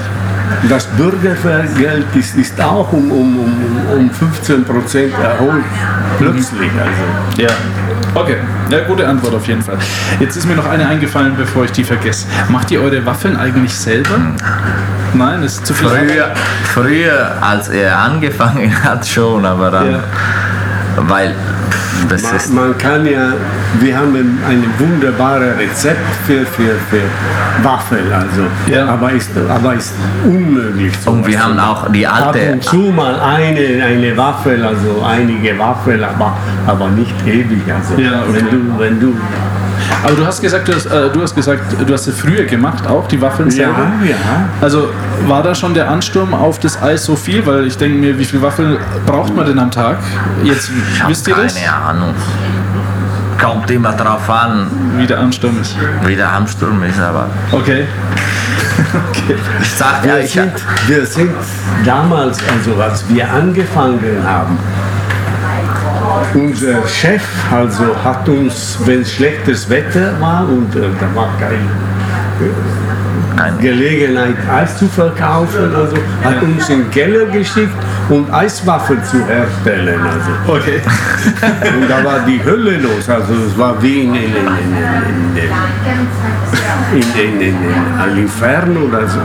Das Bürgergeld ist, ist auch um, um, um, um 15 Prozent erholt. Plötzlich. Also. Ja. Okay, ja, gute Antwort auf jeden Fall. Jetzt ist mir noch eine eingefallen, bevor ich die vergesse. Macht ihr eure Waffeln eigentlich selber? Nein, das ist zu viel. Früher, früher, als er angefangen hat, schon, aber dann, Ja. Weil das ist Man, man kann ja, wir haben ein, wunderbares Rezept für, für, für Waffeln, also. Ja. aber, ist, aber ist unmöglich. Und wir haben auch die Ab alte, und zu mal eine, eine Waffel, also einige Waffeln, aber, aber nicht ewig. Also Ja, okay. wenn du, wenn du Aber du hast gesagt, du hast, äh, du hast gesagt, du hast es früher gemacht, auch die Waffeln selber. ja, ja. Also war da schon der Ansturm auf das Eis so viel? Weil ich denke mir, wie viel Waffeln braucht man denn am Tag? Jetzt ich wisst ihr keine das? Ahnung. Kommt immer drauf an, Wie der Ansturm ist. wie der Ansturm ist, aber Okay. okay. ich sag Wir, ja, ich, sind, wir sind damals, also als wir angefangen haben, unser Chef also hat uns, wenn schlechtes Wetter war und äh, da war keine. Gelegenheit, Eis zu verkaufen, also hat uns in den Keller geschickt, um Eiswaffeln zu herstellen. Also. Okay. Und da war die Hölle los, also es war wie in, in, in, in, in, in, in, in, in ein Inferno oder so.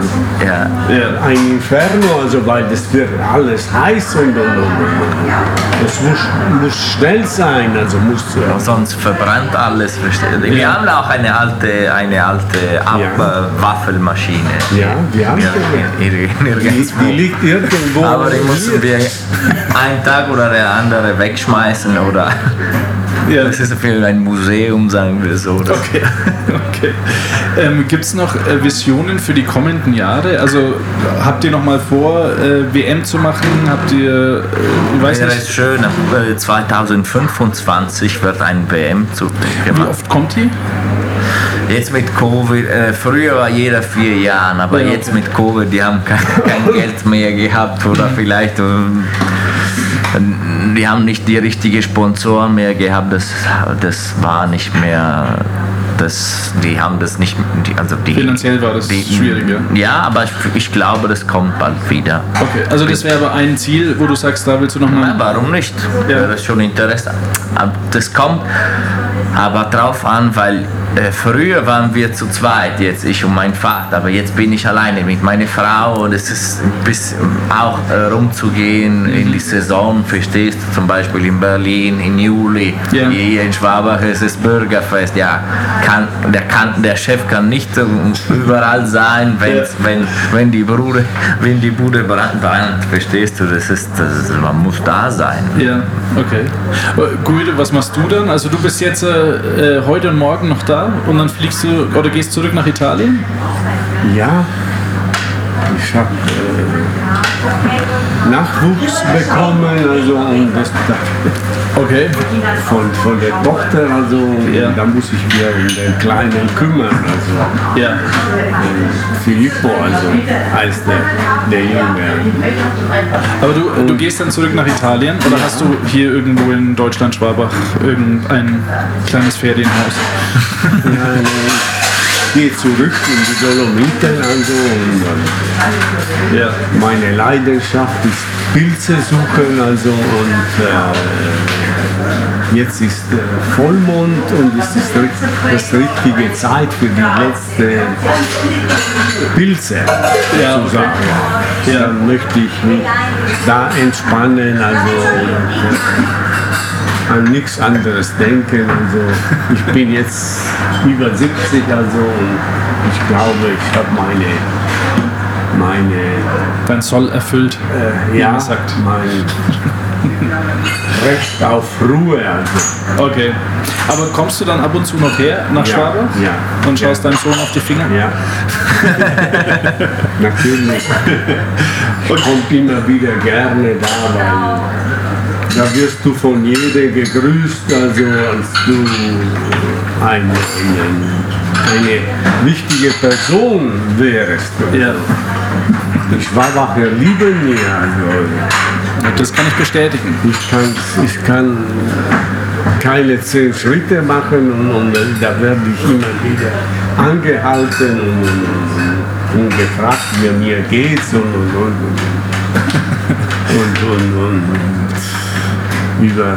ja, Ja. ein Inferno, also weil das wird alles heiß und, und, und, es muss, muss schnell sein, also muss äh, sonst verbrennt alles. Wir haben auch eine alte, eine alte Ab Ja. Waffelmaschine. ja, wir haben Ja, die, nir- die, die liegt irgendwo. Aber die mussten wir einen Tag oder der andere wegschmeißen oder Ja. Das ist ein Museum, sagen wir so. Das Okay. okay. Ähm, Gibt es noch äh, Visionen für die kommenden Jahre? Also habt ihr noch mal vor, äh, WM zu machen? Habt ihr, äh, ich weiß wäre nicht, es schön, äh, 2025 wird ein WM zu wie gemacht. oft kommt die? Jetzt mit Covid, äh, früher war jeder vier Jahre, aber Ja, okay. jetzt mit Covid, die haben kein, kein Geld mehr gehabt oder vielleicht ähm, die haben nicht die richtigen Sponsoren mehr gehabt, das, das war nicht mehr, das, die haben das nicht, die, also die, Finanziell war das schwierig, ja? Ja, aber ich, ich glaube, das kommt bald wieder. Okay, also das wäre aber ein Ziel, wo du sagst, da willst du noch Ja, warum nicht? Ja. Das ist schon interessant. Das kommt aber drauf an, weil äh, früher waren wir zu zweit, jetzt ich und mein Vater, aber jetzt bin ich alleine mit meiner Frau und es ist bisschen auch äh, rumzugehen in die Saison, verstehst du, zum Beispiel in Berlin im Juli, Ja. hier in Schwabach ist das Bürgerfest, ja, kann, der, kann, der Chef kann nicht überall sein, wenn, Ja. wenn, wenn die Bude, wenn die Bude brennt, brennt, verstehst du, das ist, das ist, man muss da sein. Ja, okay. Äh, Guido, was machst du dann? Also du bist jetzt äh, äh, heute und morgen noch da und dann fliegst du oder gehst zurück nach Italien? Ja, ich habe äh, Nachwuchs bekommen, also und das, Okay. von, von der Tochter, also Ja. da muss ich mir um den Kleinen kümmern, also Ja. Filippo, also heißt der, der Junge. Aber du, du gehst dann zurück nach Italien oder hast du hier irgendwo in Deutschland, Schwabach, irgendein kleines Ferienhaus? Ja, ich gehe zurück in die Dolomiten, also und äh, Ja. meine Leidenschaft ist Pilze suchen, also und äh, jetzt ist äh, Vollmond und es ist das richtige Zeit für die letzte Pilze Ja, zu okay. sagen. Ja. Dann möchte ich mich da entspannen, also und, an nichts anderes denken. Also ich bin jetzt über 70, also und ich glaube, ich habe meine meine Dein Soll erfüllt, äh, ja, sagt. mein Recht auf Ruhe. Also. Okay. Aber kommst du dann ab und zu noch her nach Ja, Schwabach? ja. Und schaust Ja. deinem Sohn auf die Finger? Ja. Natürlich. Kommt immer wieder gerne da, weil da wirst du von jedem gegrüßt, also als du ein, einen, eine wichtige Person wärst. Ja. Die Schwabacher lieben mich. Also Das kann ich bestätigen. ich, kann, ich kann keine zehn Schritte machen und, und da werde ich immer wieder angehalten und, und gefragt, wie mir geht's und, und, und, und, und, und, und über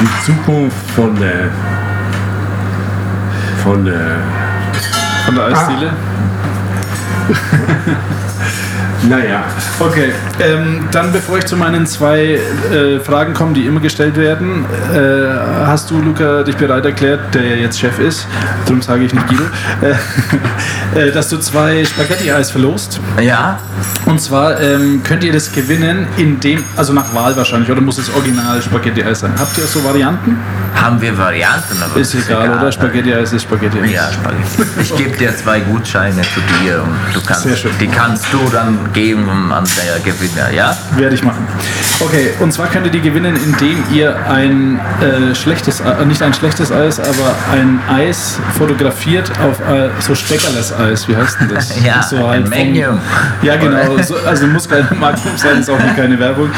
die Zukunft von der von der Von der Eisdiele? naja, Okay, ähm, dann bevor ich zu meinen zwei äh, Fragen komme, die immer gestellt werden, äh, hast du, Luca, dich bereit erklärt, der ja jetzt Chef ist, darum sage ich nicht Guido, äh, äh, dass du zwei Spaghetti-Eis verlost. Ja, Und zwar ähm, könnt ihr das gewinnen, indem, also nach Wahl wahrscheinlich, oder muss es original Spaghetti-Eis sein? Habt ihr so Varianten? haben wir Varianten, aber Ist egal, oder? Spaghetti-Eis ist Spaghetti-Eis. Ja, Spaghetti. Ich gebe dir zwei Gutscheine zu dir und du kannst, die kannst du dann geben an der Gewinner, ja? Werde ich machen. Okay, und zwar könnt ihr die gewinnen, indem ihr ein äh, schlechtes, äh, nicht ein schlechtes Eis, aber ein Eis fotografiert auf äh, so Steckerles Eis. Wie heißt denn das? Ja, so ein vom- Magnum. Ja, genau. So, also muss keine Magnum sein, ist auch nicht keine Werbung.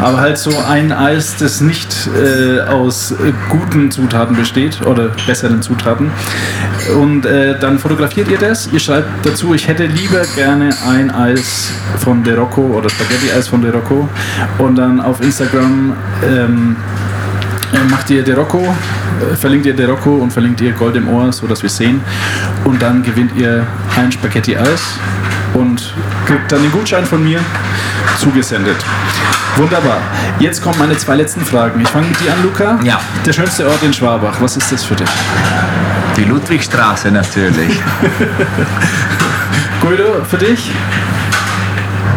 Aber halt so ein Eis, das nicht äh, aus äh, guten Zutaten besteht oder besseren Zutaten. Und äh, dann fotografiert ihr das. Ihr schreibt dazu, ich hätte lieber gerne ein Eis von De Rocco oder Spaghetti-Eis von De Rocco. Und dann auf Instagram ähm, äh, macht ihr De Rocco, äh, verlinkt ihr De Rocco und verlinkt ihr Gold im Ohr, so dass wir sehen. Und dann gewinnt ihr ein Spaghetti-Eis und kriegt dann den Gutschein von mir zugesendet. Wunderbar. Jetzt kommen meine zwei letzten Fragen. Ich fange mit dir an, Luca. Ja. Der schönste Ort in Schwabach. Was ist das für dich? Die Ludwigstraße natürlich. Guido, für dich?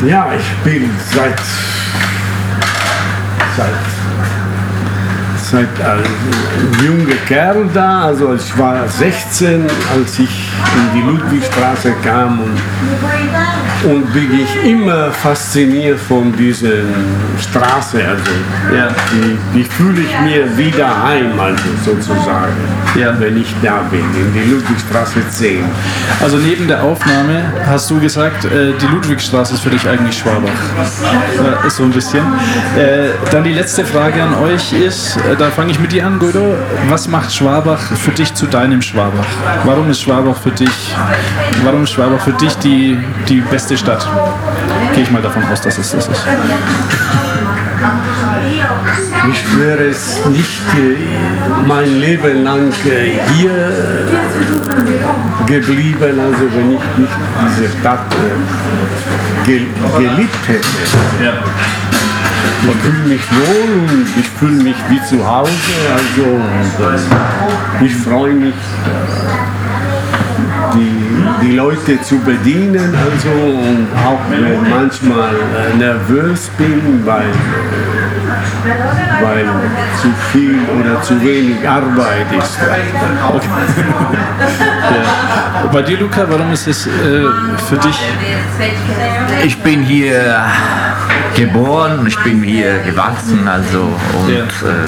ja, ich bin seit seit seit als junger Kerl da, also ich war 16, als ich in die Ludwigstraße kam und, und bin ich immer fasziniert von dieser Straße. Also Ja. die, die fühle ich mir wieder heim, also sozusagen, Ja. wenn ich da bin, in die Ludwigstraße 10. Also neben der Aufnahme hast du gesagt, äh, die Ludwigstraße ist für dich eigentlich Schwabach. So ein bisschen. Äh, dann die letzte Frage an euch ist, äh, da fange ich mit dir an, Guido. Was macht Schwabach für dich zu deinem Schwabach? Warum ist Schwabach für dich, warum ist Schwabach für dich die, die beste Stadt? Gehe ich mal davon aus, dass es das ist. Ich wäre es nicht äh, mein Leben lang äh, hier äh, geblieben, also wenn ich nicht diese Stadt ge geliebt hätte. Ich fühle mich wohl und ich fühle mich wie zu Hause, also ich freue mich, die, die Leute zu bedienen, also und auch wenn manchmal äh, nervös bin, weil weil zu viel oder zu wenig Arbeit ist. Ja. Bei dir, Luca, warum ist es äh, für dich Ich bin hier geboren, ich bin hier gewachsen, also und Ja. äh,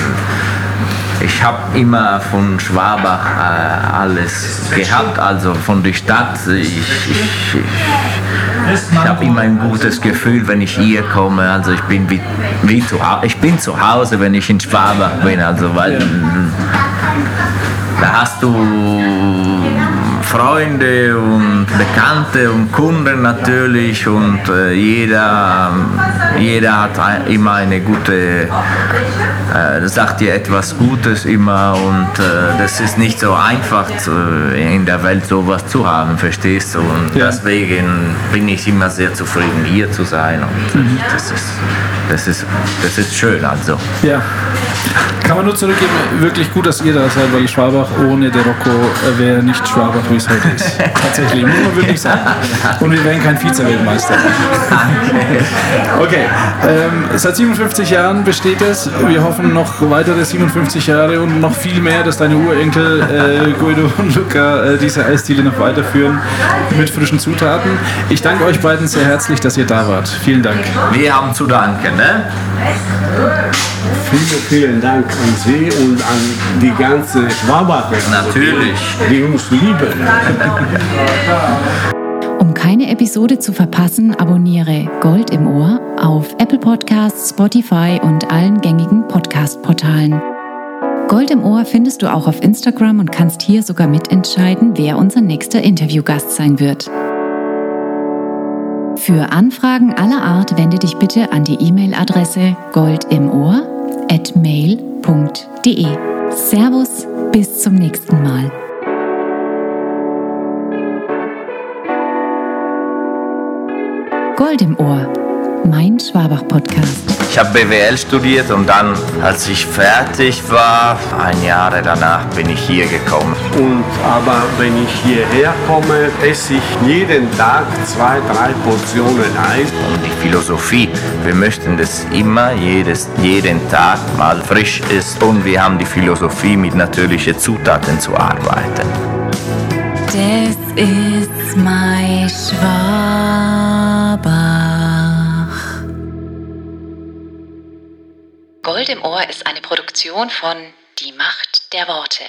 ich habe immer von Schwabach äh, alles gehabt, also von der Stadt. Ich, ich, ich, habe immer ein gutes Gefühl, wenn ich hier komme. Also ich bin wie, wie zu. Ich bin zu Hause, wenn ich in Schwabach bin. Also weil da hast du Freunde und Bekannte und Kunden natürlich und äh, jeder, jeder hat ein, immer eine gute, äh, sagt dir etwas Gutes immer und äh, das ist nicht so einfach zu, in der Welt sowas zu haben, verstehst du? Und Ja. deswegen bin ich immer sehr zufrieden hier zu sein und äh, das, ist, das, ist, das ist schön also. Ja. Kann man nur zurückgeben, wirklich gut, dass ihr da seid, weil Schwabach ohne der Rocco äh, wäre nicht Schwabach, wie es heute ist. Tatsächlich, muss man wirklich sagen. Und wir wären kein Vize-Weltmeister. Okay, ähm, seit 57 Jahren besteht es. Wir hoffen noch weitere 57 Jahre und noch viel mehr, dass deine Urenkel äh, Guido und Luca äh, diese Eisdiele noch weiterführen mit frischen Zutaten. Ich danke euch beiden sehr herzlich, dass ihr da wart. Vielen Dank. Wir haben zu danken, ne? Vielen, vielen Dank an Sie und an die ganze Schwabacher, Natürlich. die uns lieben. Um keine Episode zu verpassen, abonniere Gold im Ohr auf Apple Podcasts, Spotify und allen gängigen Podcast-Portalen. Gold im Ohr findest du auch auf Instagram und kannst hier sogar mitentscheiden, wer unser nächster Interviewgast sein wird. Für Anfragen aller Art wende dich bitte an die E-Mail-Adresse goldimohr@mail.de. Servus, bis zum nächsten Mal. Gold im Ohr, mein Schwabach-Podcast. Ich habe BWL studiert und dann, als ich fertig war, ein Jahr danach bin ich hier gekommen. Und aber wenn ich hierher komme, esse ich jeden Tag zwei, drei Portionen Eis. Und die Philosophie, wir möchten, dass immer jedes, jeden Tag mal frisch ist und wir haben die Philosophie, mit natürlichen Zutaten zu arbeiten. Das ist mein Schwabach. Im Ohr ist eine Produktion von Die Macht der Worte.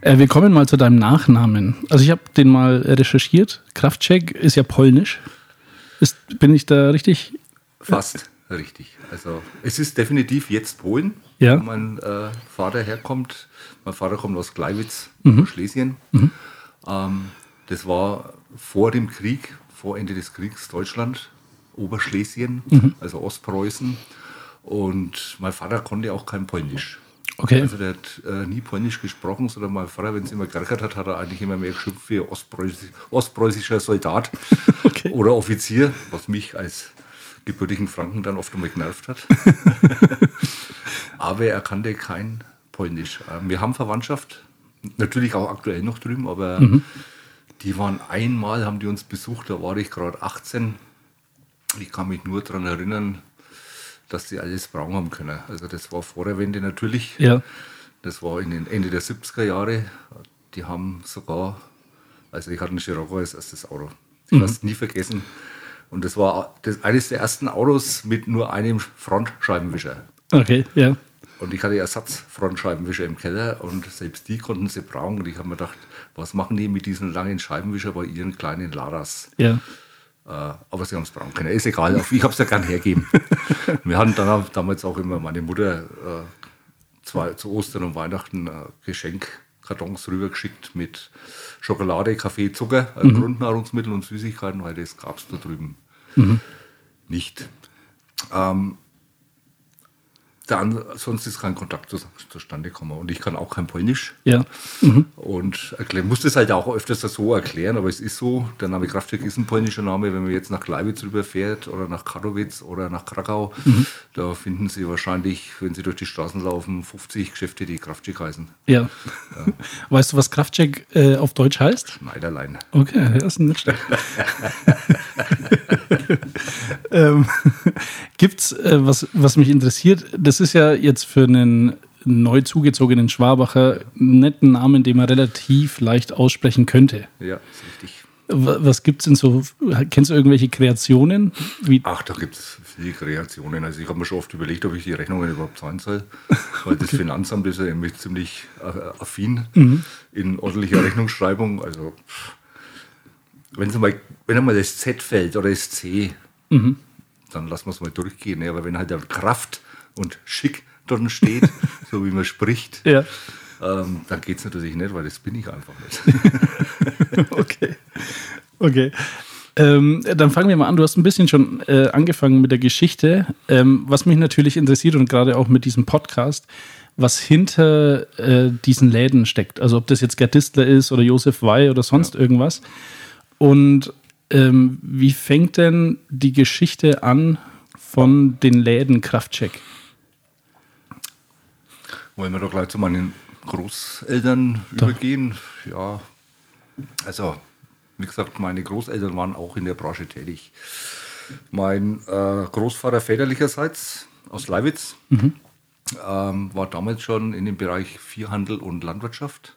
Äh, wir kommen mal zu deinem Nachnamen. Also ich habe den mal recherchiert. Kraftcheck ist ja polnisch. Ist, bin ich da richtig? Fast richtig. Also es ist definitiv jetzt Polen, Ja. wo mein äh, Vater herkommt. Mein Vater kommt aus Gleiwitz, Mhm. Schlesien. Ähm, das war vor dem Krieg, vor Ende des Kriegs Deutschland, Oberschlesien, Mhm. also Ostpreußen. Und mein Vater konnte auch kein Polnisch. Okay. Also der hat äh, nie Polnisch gesprochen, sondern mein Vater, wenn es immer geärgert hat, hat er eigentlich immer mehr geschimpft wie Ostpreußisch, ostpreußischer Soldat Okay. oder Offizier, was mich als gebürtigen Franken dann oft einmal genervt hat. aber er kannte kein Polnisch. Ähm, Wir haben Verwandtschaft, natürlich auch aktuell noch drüben, aber die waren einmal, haben die uns besucht, da war ich gerade 18. Ich kann mich nur daran erinnern, dass sie alles braun haben können. Also das war vor der Wende natürlich. Ja. Das war in den Ende der 70er Jahre. Die haben sogar, also ich hatte einen Scirocco als erstes Auto. Ich werde es nie vergessen. Und das war das, eines der ersten Autos mit nur einem Frontscheibenwischer. Okay, ja. Und ich hatte Ersatzfrontscheibenwischer im Keller und selbst die konnten sie brauen. Und ich habe mir gedacht, was machen die mit diesen langen Scheibenwischer bei ihren kleinen Ladas? Ja. Äh, aber sie haben es brauen können. Ist egal, ich habe es ja gern hergeben. Wir hatten dann damals auch immer meine Mutter äh, zwei, zu Ostern und Weihnachten äh, Geschenkkartons rübergeschickt mit Schokolade, Kaffee, Zucker, äh, Grundnahrungsmittel und Süßigkeiten, weil das gab es da drüben nicht. Ähm, dann, sonst ist kein Kontakt zu, zustande gekommen. Und ich kann auch kein Polnisch. Ja. Und erklär, muss das halt auch öfters so erklären, aber es ist so, der Name Kraftwerk ist ein polnischer Name. Wenn man jetzt nach Gleiwitz rüberfährt oder nach Katowice oder nach Krakau, da finden Sie wahrscheinlich, wenn Sie durch die Straßen laufen, 50 Geschäfte, die Kraftwerk heißen. Ja. Weißt du, was Kraftcheck äh, auf Deutsch heißt? Schneiderlein. Okay, das ist nicht schlecht. ähm, gibt's äh, was, was mich interessiert? Das ist ja jetzt für einen neu zugezogenen Schwabacher nicht ein Name, den man relativ leicht aussprechen könnte. Ja, ist richtig. Wa- Was gibt's denn so? Kennst du irgendwelche Kreationen? Wie, Ach, da gibt es viele Kreationen. Also ich habe mir schon oft überlegt, ob ich die Rechnungen überhaupt zahlen soll. Weil das Finanzamt ist ja nämlich ziemlich äh, affin in ordentlicher Rechnungsschreibung. Also wenn, mal, wenn einmal das Z fällt oder das C, dann lassen wir es mal durchgehen. ne? Aber wenn halt dann Kraft und Schick drin steht, so wie man spricht, ja, ähm, dann geht es natürlich nicht, weil das bin ich einfach nicht. okay. Okay. Ähm, dann fangen wir mal an. Du hast ein bisschen schon äh, angefangen mit der Geschichte. Ähm, was mich natürlich interessiert und gerade auch mit diesem Podcast, was hinter äh, diesen Läden steckt. Also ob das jetzt Gerd Distler ist oder Josef Wey oder sonst irgendwas. Und ähm, wie fängt denn die Geschichte an von den Läden Kraftcheck? Wollen wir doch gleich zu meinen Großeltern übergehen? Ja, also wie gesagt, meine Großeltern waren auch in der Branche tätig. Mein äh, Großvater väterlicherseits aus Leiwitz ähm, war damals schon in dem Bereich Viehhandel und Landwirtschaft.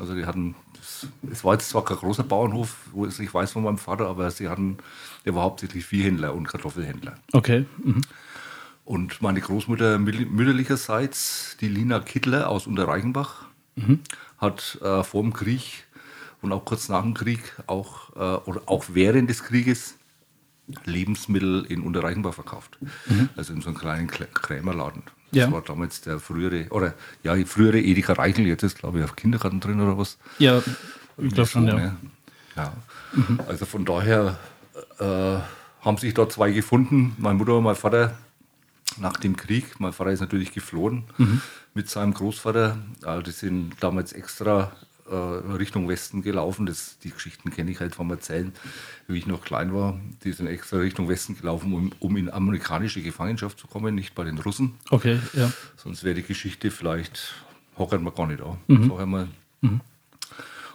Also die hatten, das, es war jetzt zwar kein großer Bauernhof, wo ich weiß von meinem Vater, aber sie hatten, der war hauptsächlich Viehhändler und Kartoffelhändler. Okay. Mhm. Und meine Großmutter mütterlicherseits, die Lina Kittler aus Unterreichenbach, hat äh, vor dem Krieg und auch kurz nach dem Krieg, auch, äh, oder auch während des Krieges, Lebensmittel in Unterreichenbach verkauft. Also in so einem kleinen Krämerladen. Das Ja. war damals der frühere, oder ja, die frühere Edeka Reichel, jetzt ist glaube ich auf Kindergarten drin oder was. Ja, ich glaube schon, So, ja. ne? ja. Also von daher äh, haben sich da zwei gefunden, meine Mutter und mein Vater, nach dem Krieg. Mein Vater ist natürlich geflohen mit seinem Großvater. Äh, die sind damals extra äh, Richtung Westen gelaufen. Das, die Geschichten kenne ich halt vom Erzählen, wie ich noch klein war. Die sind extra Richtung Westen gelaufen, um, um in amerikanische Gefangenschaft zu kommen, nicht bei den Russen. Okay, ja. Sonst wäre die Geschichte vielleicht, hockern wir gar nicht da. Vorher mal.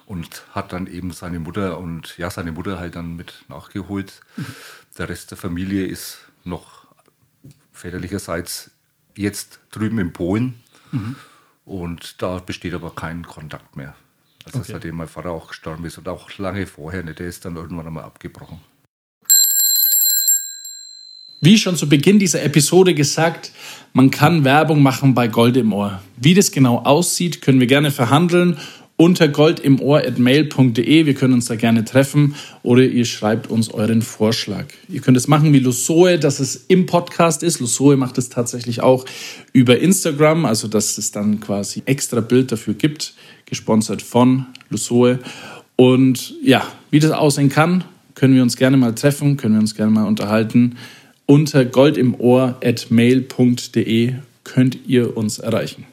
Und hat dann eben seine Mutter und ja, seine Mutter halt dann mit nachgeholt. Der Rest der Familie ist noch väterlicherseits jetzt drüben in Polen. Und da besteht aber kein Kontakt mehr. Also Okay. seitdem mein Vater auch gestorben ist und auch lange vorher nicht. Der ist dann irgendwann einmal abgebrochen. Wie schon zu Beginn dieser Episode gesagt, man kann Werbung machen bei Gold im Ohr. Wie das genau aussieht, können wir gerne verhandeln unter goldimohr.mail.de. Wir können uns da gerne treffen oder ihr schreibt uns euren Vorschlag. Ihr könnt es machen wie Lusoe, dass es im Podcast ist. Lusoe macht es tatsächlich auch über Instagram, also dass es dann quasi extra Bild dafür gibt, gesponsert von Lusoe. Und ja, wie das aussehen kann, können wir uns gerne mal treffen, können wir uns gerne mal unterhalten. Unter goldimohr.mail.de könnt ihr uns erreichen.